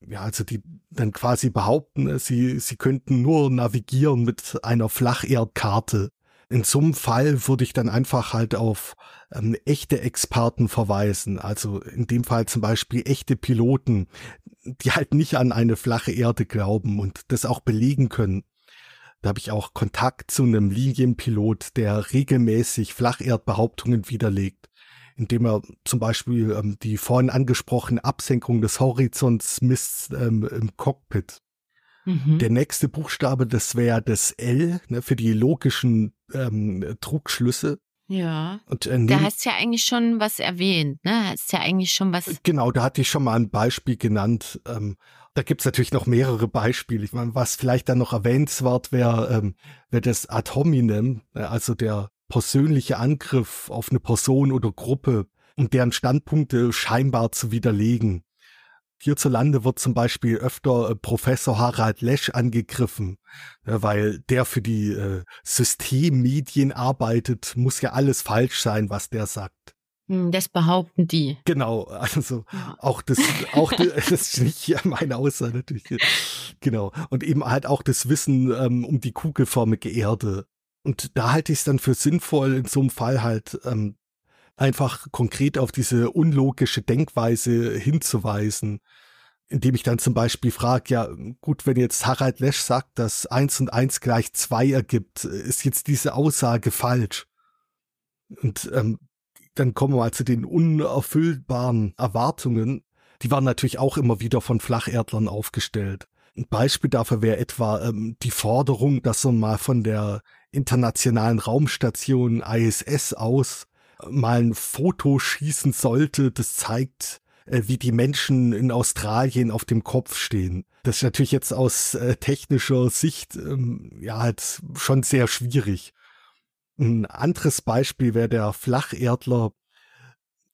Ja, also die dann quasi behaupten, sie, sie könnten nur navigieren mit einer Flacherdkarte. In so einem Fall würde ich dann einfach halt auf ähm, echte Experten verweisen. Also in dem Fall zum Beispiel echte Piloten, die halt nicht an eine flache Erde glauben und das auch belegen können. Da habe ich auch Kontakt zu einem Linienpilot, der regelmäßig Flacherdbehauptungen widerlegt, indem er zum Beispiel ähm, die vorhin angesprochene Absenkung des Horizonts misst ähm, im Cockpit. Mhm. Der nächste Buchstabe, das wäre das L ne, für die logischen ähm, Trugschlüsse. Ja. Und, äh, da hast ja eigentlich schon was erwähnt, ne? Hast ja eigentlich schon was. Genau, da hatte ich schon mal ein Beispiel genannt. Ähm, da gibt's natürlich noch mehrere Beispiele. Ich meine, was vielleicht dann noch erwähnenswert wäre, ähm, wäre das Ad hominem, ne? also der persönliche Angriff auf eine Person oder Gruppe und deren Standpunkte scheinbar zu widerlegen. Hierzulande wird zum Beispiel öfter äh, Professor Harald Lesch angegriffen, ja, weil der für die äh, Systemmedien arbeitet, muss ja alles falsch sein, was der sagt. Hm, das behaupten die. Genau, also ja. auch das, auch das, ist nicht meine Aussage natürlich. Genau. Und eben halt auch das Wissen ähm, um die kugelförmige Erde. Und da halte ich es dann für sinnvoll, in so einem Fall halt ähm, einfach konkret auf diese unlogische Denkweise hinzuweisen, indem ich dann zum Beispiel frage, ja gut, wenn jetzt Harald Lesch sagt, dass eins und eins gleich zwei ergibt, ist jetzt diese Aussage falsch? Und ähm, dann kommen wir mal zu den unerfüllbaren Erwartungen. Die waren natürlich auch immer wieder von Flacherdlern aufgestellt. Ein Beispiel dafür wäre etwa ähm, die Forderung, dass man mal von der internationalen Raumstation ISS aus mal ein Foto schießen sollte, das zeigt, äh, wie die Menschen in Australien auf dem Kopf stehen. Das ist natürlich jetzt aus äh, technischer Sicht ähm, ja halt schon sehr schwierig. Ein anderes Beispiel wäre der Flacherdler,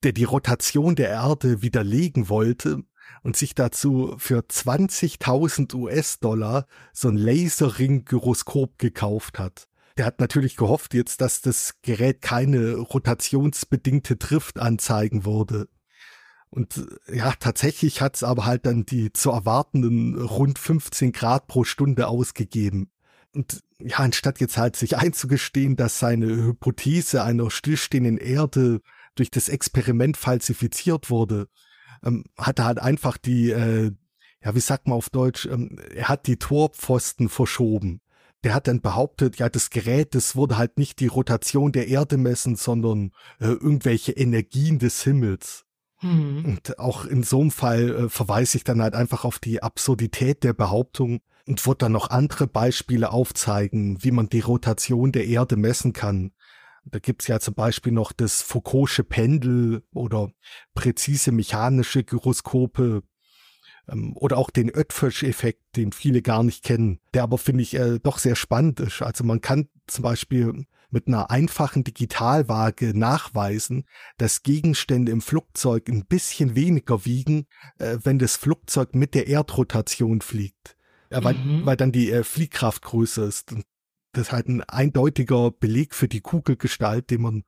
der die Rotation der Erde widerlegen wollte und sich dazu für 20.000 US-Dollar so ein Laserring-Gyroskop gekauft hat der hat natürlich gehofft jetzt, dass das Gerät keine rotationsbedingte Drift anzeigen würde. Und ja, tatsächlich hat es aber halt dann die zu erwartenden rund 15 Grad pro Stunde ausgegeben. Und ja, anstatt jetzt halt sich einzugestehen, dass seine Hypothese einer stillstehenden Erde durch das Experiment falsifiziert wurde, ähm, hat er halt einfach die, äh, ja, wie sagt man auf Deutsch, ähm, er hat die Torpfosten verschoben der hat dann behauptet, ja, das Gerät, das wurde halt nicht die Rotation der Erde messen, sondern äh, irgendwelche Energien des Himmels. Mhm. Und auch in so einem Fall äh, verweise ich dann halt einfach auf die Absurdität der Behauptung und wird dann noch andere Beispiele aufzeigen, wie man die Rotation der Erde messen kann. Da gibt's ja zum Beispiel noch das Foucault'sche Pendel oder präzise mechanische Gyroskope, oder auch den Oetfisch-Effekt, den viele gar nicht kennen, der aber, finde ich, äh, doch sehr spannend ist. Also man kann zum Beispiel mit einer einfachen Digitalwaage nachweisen, dass Gegenstände im Flugzeug ein bisschen weniger wiegen, äh, wenn das Flugzeug mit der Erdrotation fliegt. Ja, weil, mhm. weil dann die äh, Fliehkraft größer ist. Und das ist halt ein eindeutiger Beleg für die Kugelgestalt, den man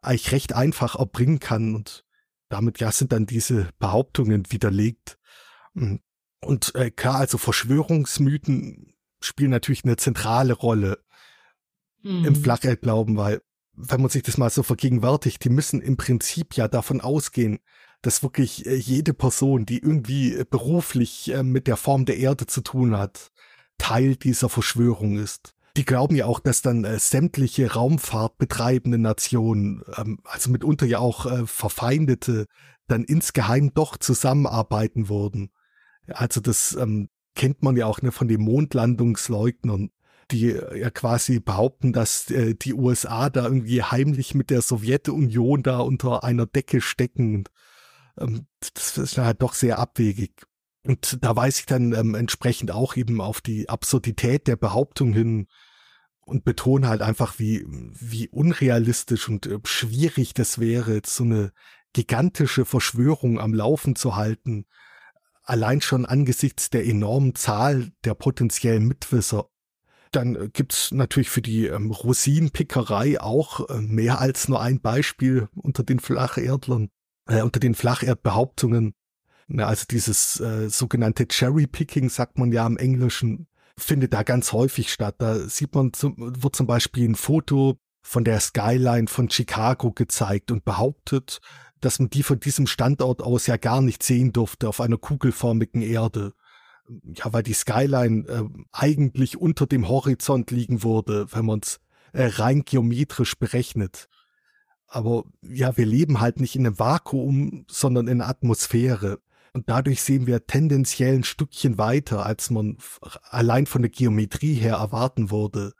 eigentlich recht einfach erbringen kann. Und damit ja sind dann diese Behauptungen widerlegt. Mhm. Und äh, klar, also Verschwörungsmythen spielen natürlich eine zentrale Rolle mhm. im Flacherdglauben, weil wenn man sich das mal so vergegenwärtigt, die müssen im Prinzip ja davon ausgehen, dass wirklich äh, jede Person, die irgendwie äh, beruflich äh, mit der Form der Erde zu tun hat, Teil dieser Verschwörung ist. Die glauben ja auch, dass dann äh, sämtliche Raumfahrt betreibende Nationen, ähm, also mitunter ja auch äh, verfeindete, dann insgeheim doch zusammenarbeiten würden. Also das ähm, kennt man ja auch ne, von den Mondlandungsleugnern, die äh, ja quasi behaupten, dass äh, die USA da irgendwie heimlich mit der Sowjetunion da unter einer Decke stecken. Ähm, das ist halt doch sehr abwegig. Und da weise ich dann ähm, entsprechend auch eben auf die Absurdität der Behauptung hin. und betone halt einfach, wie, wie unrealistisch und äh, schwierig das wäre, so eine gigantische Verschwörung am Laufen zu halten, allein schon angesichts der enormen Zahl der potenziellen Mitwisser. Dann äh, gibt's natürlich für die ähm, Rosinenpickerei auch äh, mehr als nur ein Beispiel unter den Flacherdlern, äh, unter den Flacherdbehauptungen. Na, also dieses äh, sogenannte Cherry Picking, sagt man ja im Englischen, findet da ganz häufig statt. Da sieht man, zum, wird zum Beispiel ein Foto von der Skyline von Chicago gezeigt und behauptet, dass man die von diesem Standort aus ja gar nicht sehen durfte auf einer kugelförmigen Erde. Ja, weil die Skyline äh, eigentlich unter dem Horizont liegen würde, wenn man es äh, rein geometrisch berechnet. Aber ja, wir leben halt nicht in einem Vakuum, sondern in einer Atmosphäre. Und dadurch sehen wir tendenziell ein Stückchen weiter, als man allein von der Geometrie her erwarten würde.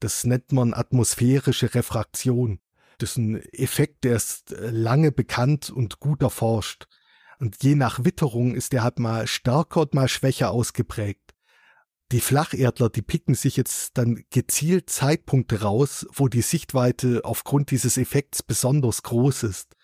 Das nennt man atmosphärische Refraktion. Das ist ein Effekt, der ist äh, lange bekannt und gut erforscht. Und je nach Witterung ist der halt mal stärker und mal schwächer ausgeprägt. Die Flacherdler, die picken sich jetzt dann gezielt Zeitpunkte raus, wo die Sichtweite aufgrund dieses Effekts besonders groß ist.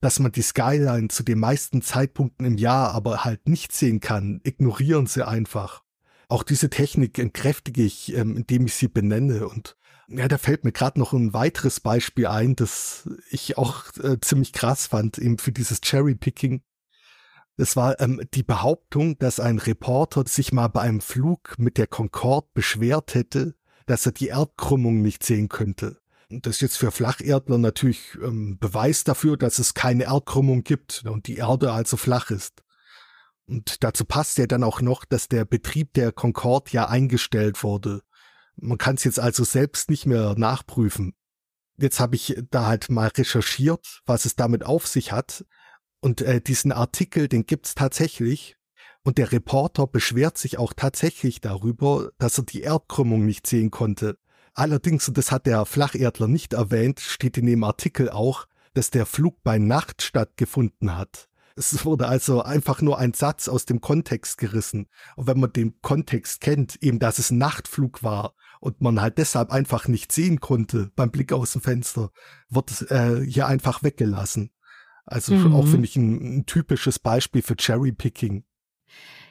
Dass man die Skyline zu den meisten Zeitpunkten im Jahr aber halt nicht sehen kann, ignorieren sie einfach. Auch diese Technik entkräftige ich, ähm, indem ich sie benenne und ja, da fällt mir gerade noch ein weiteres Beispiel ein, das ich auch äh, ziemlich krass fand, eben für dieses Cherry-Picking. Das war ähm, die Behauptung, dass ein Reporter sich mal bei einem Flug mit der Concorde beschwert hätte, dass er die Erdkrümmung nicht sehen könnte. Und das ist jetzt für Flacherdler natürlich ähm, Beweis dafür, dass es keine Erdkrümmung gibt und die Erde also flach ist. Und dazu passt ja dann auch noch, dass der Betrieb der Concorde ja eingestellt wurde. Man kann es jetzt also selbst nicht mehr nachprüfen. Jetzt habe ich da halt mal recherchiert, was es damit auf sich hat. Und äh, diesen Artikel, den gibt's tatsächlich. Und der Reporter beschwert sich auch tatsächlich darüber, dass er die Erdkrümmung nicht sehen konnte. Allerdings, und das hat der Flacherdler nicht erwähnt, steht in dem Artikel auch, dass der Flug bei Nacht stattgefunden hat. Es wurde also einfach nur ein Satz aus dem Kontext gerissen. Und wenn man den Kontext kennt, eben dass es Nachtflug war und man halt deshalb einfach nicht sehen konnte beim Blick aus dem Fenster, wird äh, hier einfach weggelassen. Also mhm. auch finde ich ein, ein typisches Beispiel für Cherry Picking.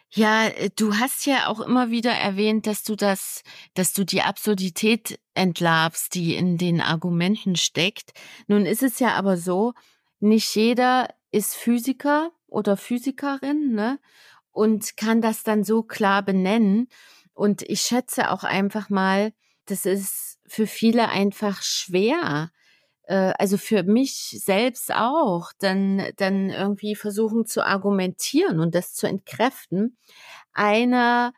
Ja, äh, du hast ja auch immer wieder erwähnt, dass du das, dass du die Absurdität entlarvst, die in den Argumenten steckt. Nun ist es ja aber so, nicht jeder ist Physiker oder Physikerin, ne? Und kann das dann so klar benennen. Und ich schätze auch einfach mal, das ist für viele einfach schwer. Äh, also für mich selbst auch, dann, dann irgendwie versuchen zu argumentieren und das zu entkräften. Einer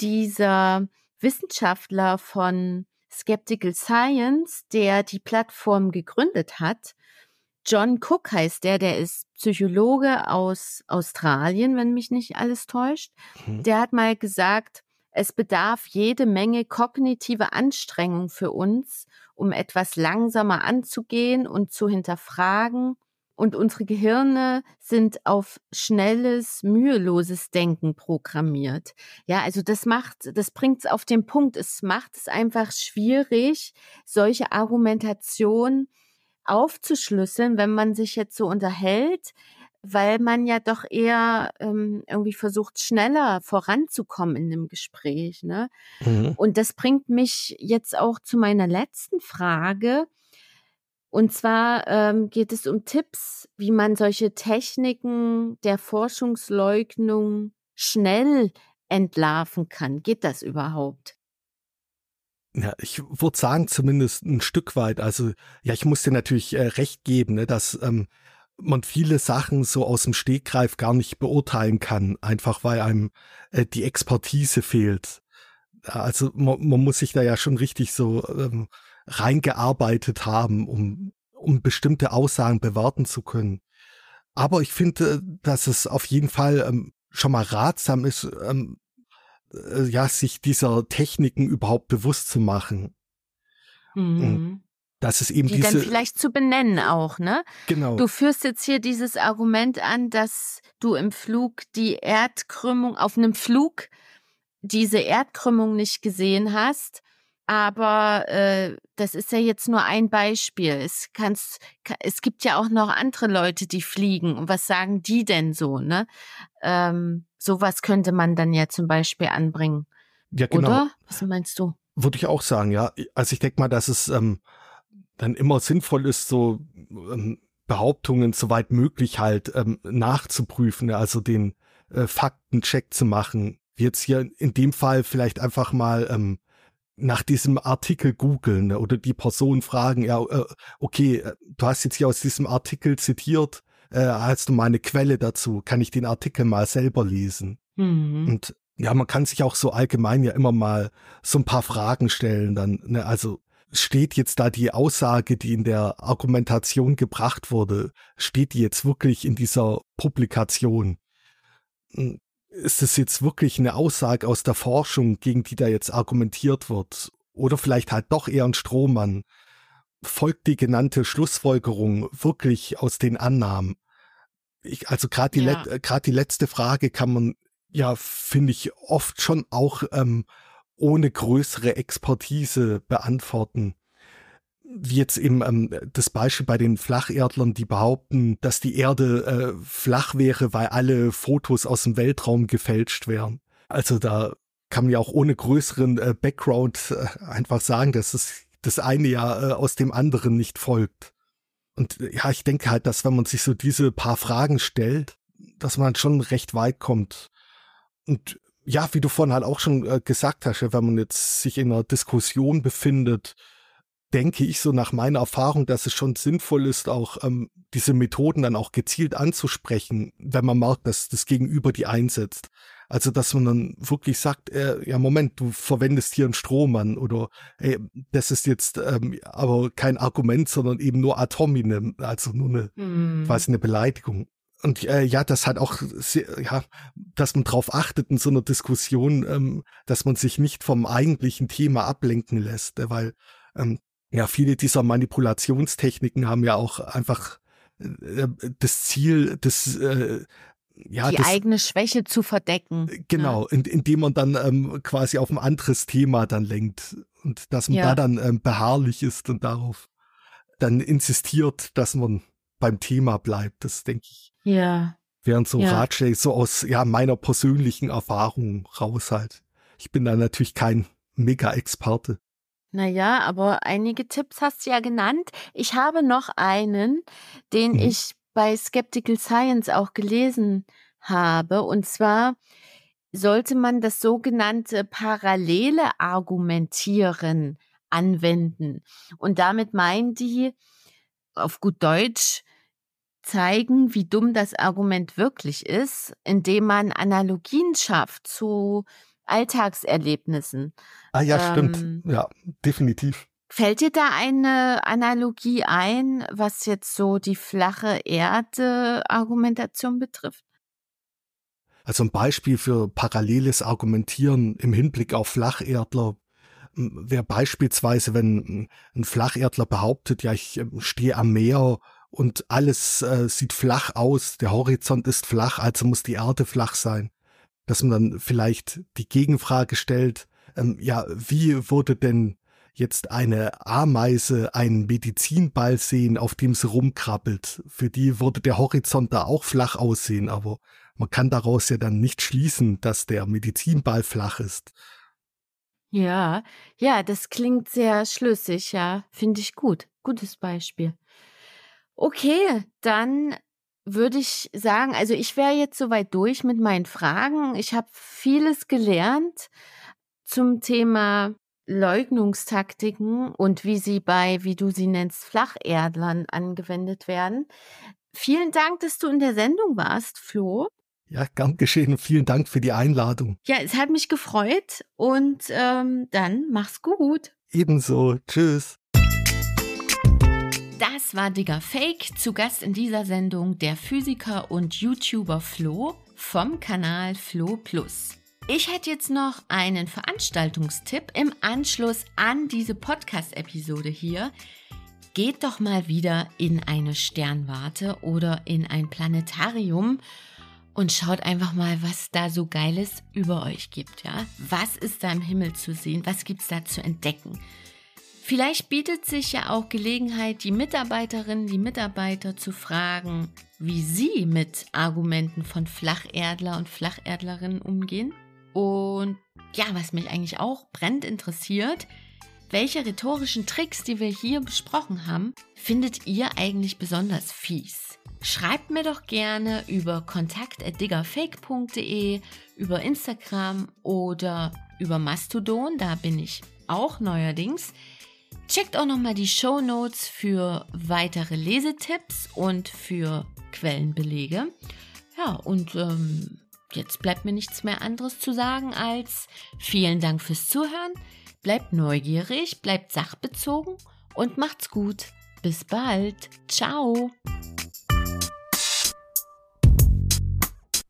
dieser Wissenschaftler von Skeptical Science, der die Plattform gegründet hat, John Cook heißt der, der ist Psychologe aus Australien, wenn mich nicht alles täuscht. Mhm. Der hat mal gesagt, es bedarf jede Menge kognitive Anstrengung für uns, um etwas langsamer anzugehen und zu hinterfragen. Und unsere Gehirne sind auf schnelles, müheloses Denken programmiert. Ja, also das macht, das bringt es auf den Punkt. Es macht es einfach schwierig, solche Argumentation aufzuschlüsseln, wenn man sich jetzt so unterhält, weil man ja doch eher ähm, irgendwie versucht, schneller voranzukommen in dem Gespräch. Ne? Mhm. Und das bringt mich jetzt auch zu meiner letzten Frage. Und zwar ähm, geht es um Tipps, wie man solche Techniken der Forschungsleugnung schnell entlarven kann. Geht das überhaupt? Ja, ich würde sagen, zumindest ein Stück weit. Also, ja, ich muss dir natürlich äh, recht geben, ne, dass ähm, man viele Sachen so aus dem Stegreif gar nicht beurteilen kann, einfach weil einem äh, die Expertise fehlt. Also man, man muss sich da ja schon richtig so ähm, reingearbeitet haben, um, um bestimmte Aussagen bewerten zu können. Aber ich finde, dass es auf jeden Fall ähm, schon mal ratsam ist, ähm, äh, ja, sich dieser Techniken überhaupt bewusst zu machen. Mhm. Das ist eben die diese. dann vielleicht zu benennen auch, ne? Genau. Du führst jetzt hier dieses Argument an, dass du im Flug die Erdkrümmung, auf einem Flug diese Erdkrümmung nicht gesehen hast, Aber äh, das ist ja jetzt nur ein Beispiel. Es, kann's, es gibt ja auch noch andere Leute, die fliegen. Und was sagen die denn so? Ne? Ähm, sowas könnte man dann ja zum Beispiel anbringen. Ja, genau. Oder? Was meinst du? Würde ich auch sagen, ja. Also ich denke mal, dass es ähm, dann immer sinnvoll ist, so ähm, Behauptungen soweit möglich halt ähm, nachzuprüfen, also den äh, Faktencheck zu machen. Wie jetzt hier in dem Fall vielleicht einfach mal ähm, nach diesem Artikel googeln ne, oder die Person fragen, ja, äh, okay, äh, du hast jetzt hier aus diesem Artikel zitiert, äh, hast du mal eine Quelle dazu? Kann ich den Artikel mal selber lesen? Mhm. Und ja, man kann sich auch so allgemein ja immer mal so ein paar Fragen stellen dann, ne, also steht jetzt da die Aussage, die in der Argumentation gebracht wurde, steht die jetzt wirklich in dieser Publikation? Hm, ist es jetzt wirklich eine Aussage aus der Forschung, gegen die da jetzt argumentiert wird? Oder vielleicht halt doch eher ein Strohmann? Folgt die genannte Schlussfolgerung wirklich aus den Annahmen? Ich, also gerade die, ja. Let, die letzte Frage kann man ja, finde ich, oft schon auch ähm, ohne größere Expertise beantworten. Wie jetzt eben ähm, das Beispiel bei den Flacherdlern, die behaupten, dass die Erde äh, flach wäre, weil alle Fotos aus dem Weltraum gefälscht wären. Also da kann man ja auch ohne größeren äh, Background äh, einfach sagen, dass es das eine ja äh, aus dem anderen nicht folgt. Und äh, ja, ich denke halt, dass wenn man sich so diese paar Fragen stellt, dass man schon recht weit kommt. Und ja, wie du vorhin halt auch schon äh, gesagt hast, wenn man jetzt sich in einer Diskussion befindet, denke ich so nach meiner Erfahrung, dass es schon sinnvoll ist, auch ähm, diese Methoden dann auch gezielt anzusprechen, wenn man merkt, dass das Gegenüber die einsetzt. Also, dass man dann wirklich sagt, äh, ja, Moment, du verwendest hier einen Strohmann oder ey, das ist jetzt ähm, aber kein Argument, sondern eben nur Atominem, also nur eine, mm. quasi eine Beleidigung und äh, ja, das hat auch, sehr, ja, dass man darauf achtet in so einer Diskussion, ähm, dass man sich nicht vom eigentlichen Thema ablenken lässt, äh, weil ähm, ja viele dieser Manipulationstechniken haben ja auch einfach äh, das Ziel, das äh, ja, die das, eigene Schwäche zu verdecken. Äh, genau, ja. in, indem man dann ähm, quasi auf ein anderes Thema dann lenkt und dass man ja. da dann ähm, beharrlich ist und darauf dann insistiert, dass man beim Thema bleibt. Das denke ich. Ja. Während so ja. Ratschläge so aus ja meiner persönlichen Erfahrung raus halt. Ich bin da natürlich kein Mega-Experte. Naja, aber einige Tipps hast du ja genannt. Ich habe noch einen, den mhm. ich bei Skeptical Science auch gelesen habe. Und zwar sollte man das sogenannte parallele Argumentieren anwenden. Und damit meinen die auf gut Deutsch, zeigen, wie dumm das Argument wirklich ist, indem man Analogien schafft zu Alltagserlebnissen. Ah ja, ähm, stimmt. Ja, definitiv. Fällt dir da eine Analogie ein, was jetzt so die flache Erde-Argumentation betrifft? Also ein Beispiel für paralleles Argumentieren im Hinblick auf Flacherdler wäre beispielsweise, wenn ein Flacherdler behauptet, ja, ich ähm, stehe am Meer und alles äh, sieht flach aus, der Horizont ist flach, also muss die Erde flach sein. Dass man dann vielleicht die Gegenfrage stellt, ähm, ja, wie würde denn jetzt eine Ameise einen Medizinball sehen, auf dem sie rumkrabbelt? Für die würde der Horizont da auch flach aussehen, aber man kann daraus ja dann nicht schließen, dass der Medizinball flach ist. Ja, ja, das klingt sehr schlüssig, ja, finde ich gut. Gutes Beispiel. Okay, dann würde ich sagen, also ich wäre jetzt soweit durch mit meinen Fragen. Ich habe vieles gelernt zum Thema Leugnungstaktiken und wie sie bei, wie du sie nennst, Flacherdlern angewendet werden. Vielen Dank, dass du in der Sendung warst, Flo. Ja, gern geschehen. Vielen Dank für die Einladung. Ja, es hat mich gefreut und ähm, dann mach's gut. Ebenso. Tschüss. Das war Digger Fake. Zu Gast in dieser Sendung der Physiker und YouTuber Flo vom Kanal Flo Plus. Ich hätte jetzt noch einen Veranstaltungstipp im Anschluss an diese Podcast-Episode hier. Geht doch mal wieder in eine Sternwarte oder in ein Planetarium und schaut einfach mal, was da so Geiles über euch gibt, ja? Was ist da im Himmel zu sehen? Was gibt's da zu entdecken? Vielleicht bietet sich ja auch Gelegenheit, die Mitarbeiterinnen, die Mitarbeiter zu fragen, wie sie mit Argumenten von Flacherdler und Flacherdlerinnen umgehen. Und ja, was mich eigentlich auch brennend interessiert, welche rhetorischen Tricks, die wir hier besprochen haben, findet ihr eigentlich besonders fies? Schreibt mir doch gerne über kontakt.diggerfake.de, über Instagram oder über Mastodon, da bin ich auch neuerdings. Checkt auch nochmal die Show Notes für weitere Lesetipps und für Quellenbelege. Ja, und ähm, jetzt bleibt mir nichts mehr anderes zu sagen als vielen Dank fürs Zuhören. Bleibt neugierig, bleibt sachbezogen und macht's gut. Bis bald. Ciao.